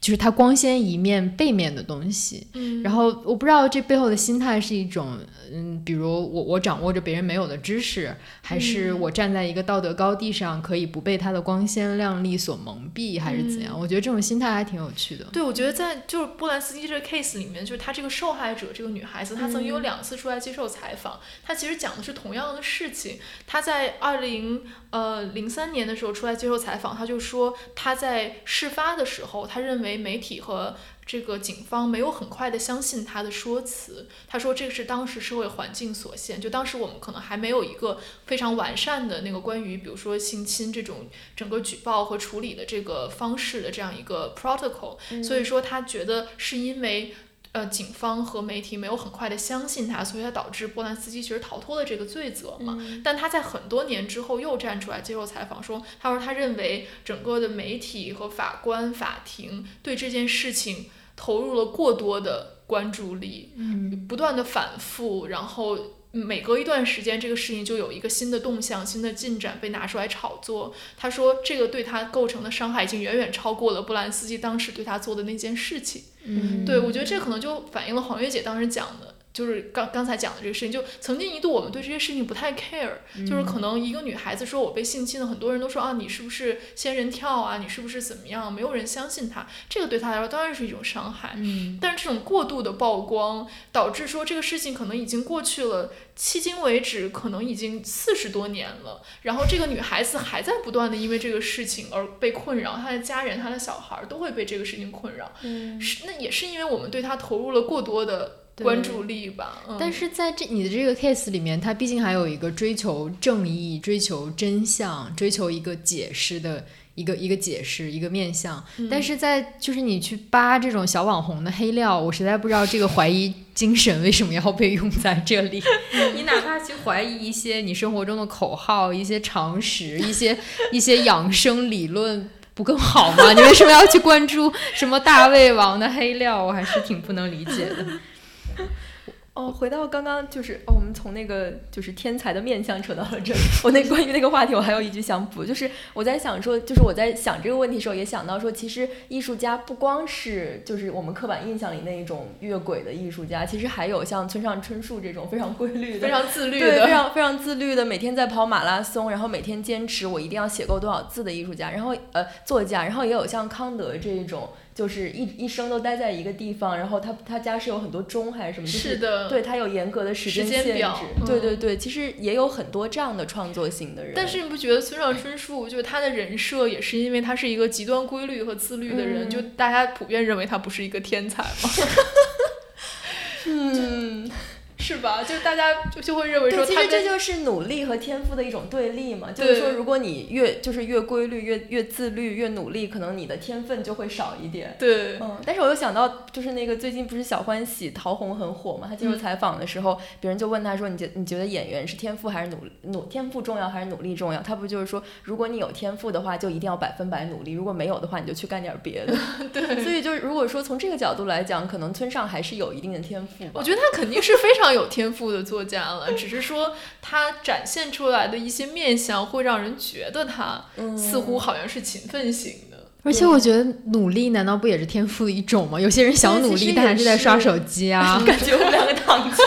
就是他光鲜一面背面的东西，嗯，然后我不知道这背后的心态是一种，嗯，比如我我掌握着别人没有的知识，还是我站在一个道德高地上可以不被他的光鲜亮丽所蒙蔽，还是怎样？我觉得这种心态还挺有趣的。对，我觉得在就是波兰斯基这个 case 里面，就是他这个受害者这个女孩子，她曾经有两次出来接受采访，她其实讲的是同样的事情。她在二零呃零三年的时候出来接受采访，他就说他在事发的时候，他认为。媒体和这个警方没有很快的相信他的说辞。他说这个是当时社会环境所限，就当时我们可能还没有一个非常完善的那个关于比如说性侵这种整个举报和处理的这个方式的这样一个 protocol。所以说他觉得是因为。呃，警方和媒体没有很快的相信他，所以他导致波兰斯基其实逃脱了这个罪责嘛。但他在很多年之后又站出来接受采访，说他说他认为整个的媒体和法官、法庭对这件事情投入了过多的关注力，嗯不断的反复，然后。每隔一段时间，这个事情就有一个新的动向、新的进展被拿出来炒作。他说，这个对他构成的伤害已经远远超过了布兰斯基当时对他做的那件事情。嗯，对我觉得这可能就反映了黄月姐当时讲的。就是刚刚才讲的这个事情，就曾经一度我们对这些事情不太 care，就是可能一个女孩子说我被性侵了，很多人都说啊你是不是仙人跳啊，你是不是怎么样？没有人相信她，这个对她来说当然是一种伤害。嗯，但是这种过度的曝光，导致说这个事情可能已经过去了，迄今为止可能已经四十多年了，然后这个女孩子还在不断的因为这个事情而被困扰，她的家人、她的小孩都会被这个事情困扰。嗯，是那也是因为我们对她投入了过多的。关注力吧，但是在这你的这个 case 里面，他毕竟还有一个追求正义、追求真相、追求一个解释的一个一个解释一个面相。但是在就是你去扒这种小网红的黑料，我实在不知道这个怀疑精神为什么要被用在这里。你哪怕去怀疑一些你生活中的口号、一些常识、一些一些养生理论，不更好吗？你为什么要去关注什么大胃王的黑料？我还是挺不能理解的。哦，回到刚刚就是哦，们从那个就是天才的面相扯到了这里。我那关于那个话题，我还有一句想补，就是我在想说，就是我在想这个问题的时候，也想到说，其实艺术家不光是就是我们刻板印象里那一种越轨的艺术家，其实还有像村上春树这种非常规律的、非常自律的、非常非常自律的，每天在跑马拉松，然后每天坚持我一定要写够多少字的艺术家，然后呃作家，然后也有像康德这种。就是一一生都待在一个地方，然后他他家是有很多钟还是什么？就是的，对他有严格的时间限制。对对对，其实也有很多这样的创作型的人。但是你不觉得村上春树就是他的人设也是因为他是一个极端规律和自律的人，就大家普遍认为他不是一个天才吗？嗯。是吧？就是大家就就会认为说，其实这就是努力和天赋的一种对立嘛。就是说，如果你越就是越规律、越越自律、越努力，可能你的天分就会少一点。对，嗯。但是我又想到，就是那个最近不是小欢喜陶虹很火嘛？他接受采访的时候，别人就问他说：“你觉你觉得演员是天赋还是努努天赋重要还是努力重要？”他不就是说，如果你有天赋的话，就一定要百分百努力；如果没有的话，你就去干点别的。对。所以就是如果说从这个角度来讲，可能村上还是有一定的天赋吧。我觉得他肯定是非常有天赋的作家了，只是说他展现出来的一些面相会让人觉得他似乎好像是勤奋型的。而且我觉得努力难道不也是天赋的一种吗？有些人想努力，但还是在刷手机啊。感觉我们两个躺枪。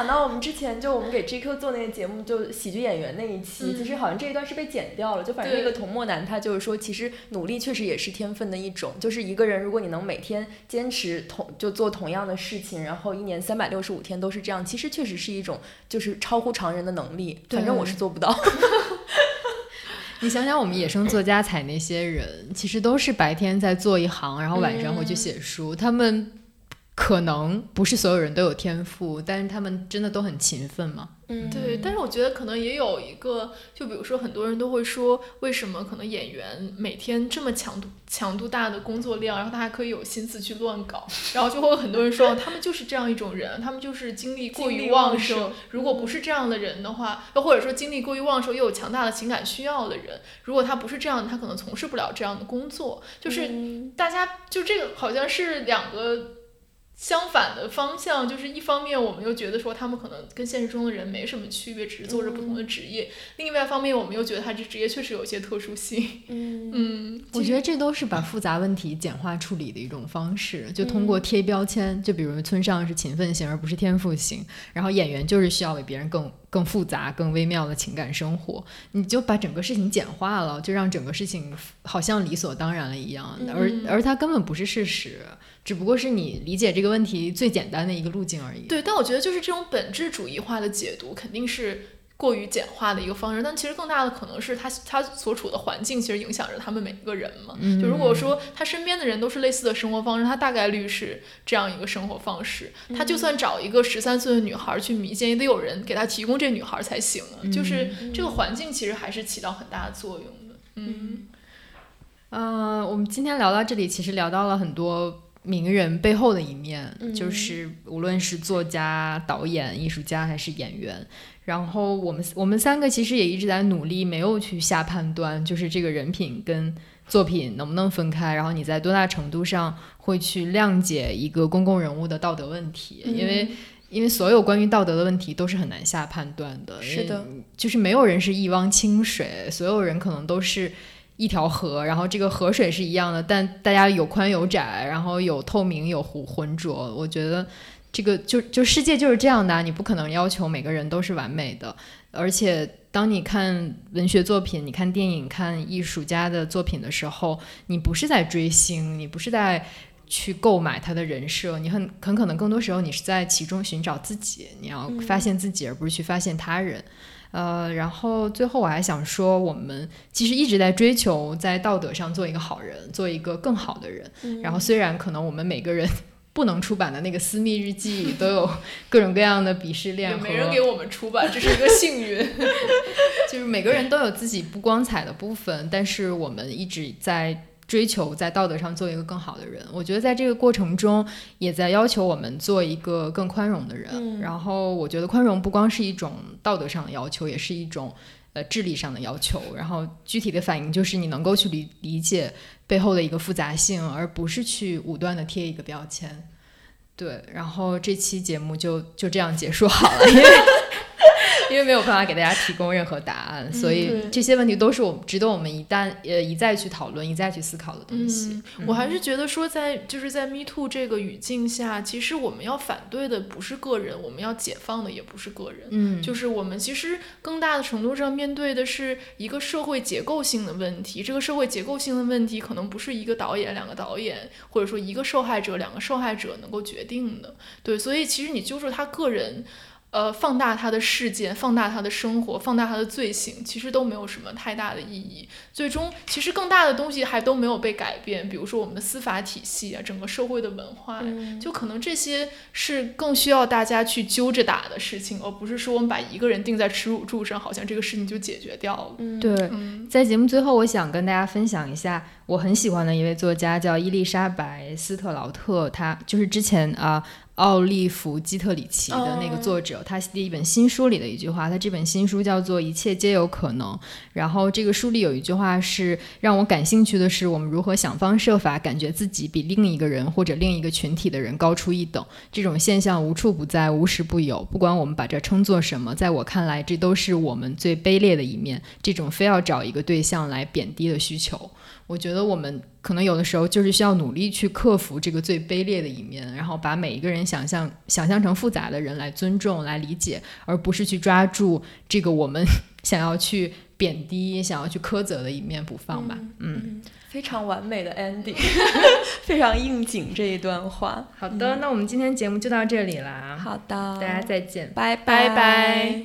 想到我们之前就我们给 GQ 做那个节目，就喜剧演员那一期，其实好像这一段是被剪掉了。就反正那个童墨男他就是说，其实努力确实也是天分的一种。就是一个人，如果你能每天坚持同就做同样的事情，然后一年三百六十五天都是这样，其实确实是一种就是超乎常人的能力。反正我是做不到。你想想，我们野生作家采那些人，其实都是白天在做一行，然后晚上回去写书，他们。可能不是所有人都有天赋，但是他们真的都很勤奋吗？嗯，对。但是我觉得可能也有一个，就比如说很多人都会说，为什么可能演员每天这么强度强度大的工作量，然后他还可以有心思去乱搞，然后就会有很多人说，他们就是这样一种人，他们就是精力过于旺盛。如果不是这样的人的话，又或者说精力过于旺盛又有强大的情感需要的人，如果他不是这样，他可能从事不了这样的工作。就是大家就这个好像是两个。相反的方向就是，一方面我们又觉得说他们可能跟现实中的人没什么区别，只是做着不同的职业；另外一方面，我们又觉得他这职业确实有一些特殊性。嗯。嗯，我觉得这都是把复杂问题简化处理的一种方式，就通过贴标签，就比如村上是勤奋型而不是天赋型，然后演员就是需要比别人更更复杂、更微妙的情感生活，你就把整个事情简化了，就让整个事情好像理所当然了一样，而而它根本不是事实。只不过是你理解这个问题最简单的一个路径而已。对，但我觉得就是这种本质主义化的解读肯定是过于简化的一个方式。但其实更大的可能是他他所处的环境其实影响着他们每一个人嘛。就如果说他身边的人都是类似的生活方式，他大概率是这样一个生活方式。他就算找一个十三岁的女孩去迷奸，也得有人给他提供这女孩才行啊。就是这个环境其实还是起到很大的作用的。嗯，呃，我们今天聊到这里，其实聊到了很多。名人背后的一面，就是无论是作家、导演、艺术家还是演员，然后我们我们三个其实也一直在努力，没有去下判断，就是这个人品跟作品能不能分开，然后你在多大程度上会去谅解一个公共人物的道德问题，因为因为所有关于道德的问题都是很难下判断的，是的，就是没有人是一汪清水，所有人可能都是。一条河，然后这个河水是一样的，但大家有宽有窄，然后有透明有浑浑浊。我觉得这个就就世界就是这样的，你不可能要求每个人都是完美的。而且当你看文学作品、你看电影、看艺术家的作品的时候，你不是在追星，你不是在去购买他的人设，你很很可能更多时候你是在其中寻找自己，你要发现自己，而不是去发现他人。呃，然后最后我还想说，我们其实一直在追求在道德上做一个好人，做一个更好的人。然后虽然可能我们每个人 不能出版的那个私密日记都有各种各样的鄙视链，没人给我们出版，这是一个幸运。就是每个人都有自己不光彩的部分，但是我们一直在。追求在道德上做一个更好的人，我觉得在这个过程中，也在要求我们做一个更宽容的人。然后，我觉得宽容不光是一种道德上的要求，也是一种呃智力上的要求。然后，具体的反应就是你能够去理理解背后的一个复杂性，而不是去武断的贴一个标签。对，然后这期节目就就这样结束好了，因为。因为没有办法给大家提供任何答案，所以这些问题都是我们值得我们一旦呃一再去讨论、一再去思考的东西。我还是觉得说，在就是在 Me Too 这个语境下，其实我们要反对的不是个人，我们要解放的也不是个人。嗯，就是我们其实更大的程度上面对的是一个社会结构性的问题。这个社会结构性的问题可能不是一个导演、两个导演，或者说一个受害者、两个受害者能够决定的。对，所以其实你揪住他个人。呃，放大他的事件，放大他的生活，放大他的罪行，其实都没有什么太大的意义。最终，其实更大的东西还都没有被改变，比如说我们的司法体系啊，整个社会的文化，就可能这些是更需要大家去揪着打的事情，而不是说我们把一个人定在耻辱柱上，好像这个事情就解决掉了。对，在节目最后，我想跟大家分享一下我很喜欢的一位作家，叫伊丽莎白·斯特劳特，他就是之前啊。奥利弗·基特里奇的那个作者，他的一本新书里的一句话，他这本新书叫做《一切皆有可能》。然后这个书里有一句话是让我感兴趣的是，我们如何想方设法感觉自己比另一个人或者另一个群体的人高出一等。这种现象无处不在，无时不有。不管我们把这称作什么，在我看来，这都是我们最卑劣的一面。这种非要找一个对象来贬低的需求。我觉得我们可能有的时候就是需要努力去克服这个最卑劣的一面，然后把每一个人想象想象成复杂的人来尊重、来理解，而不是去抓住这个我们 想要去贬低、想要去苛责的一面不放吧。嗯，非常完美的 ending，非常应景这一段话。好的，那我们今天节目就到这里啦。好的，大家再见，拜拜拜。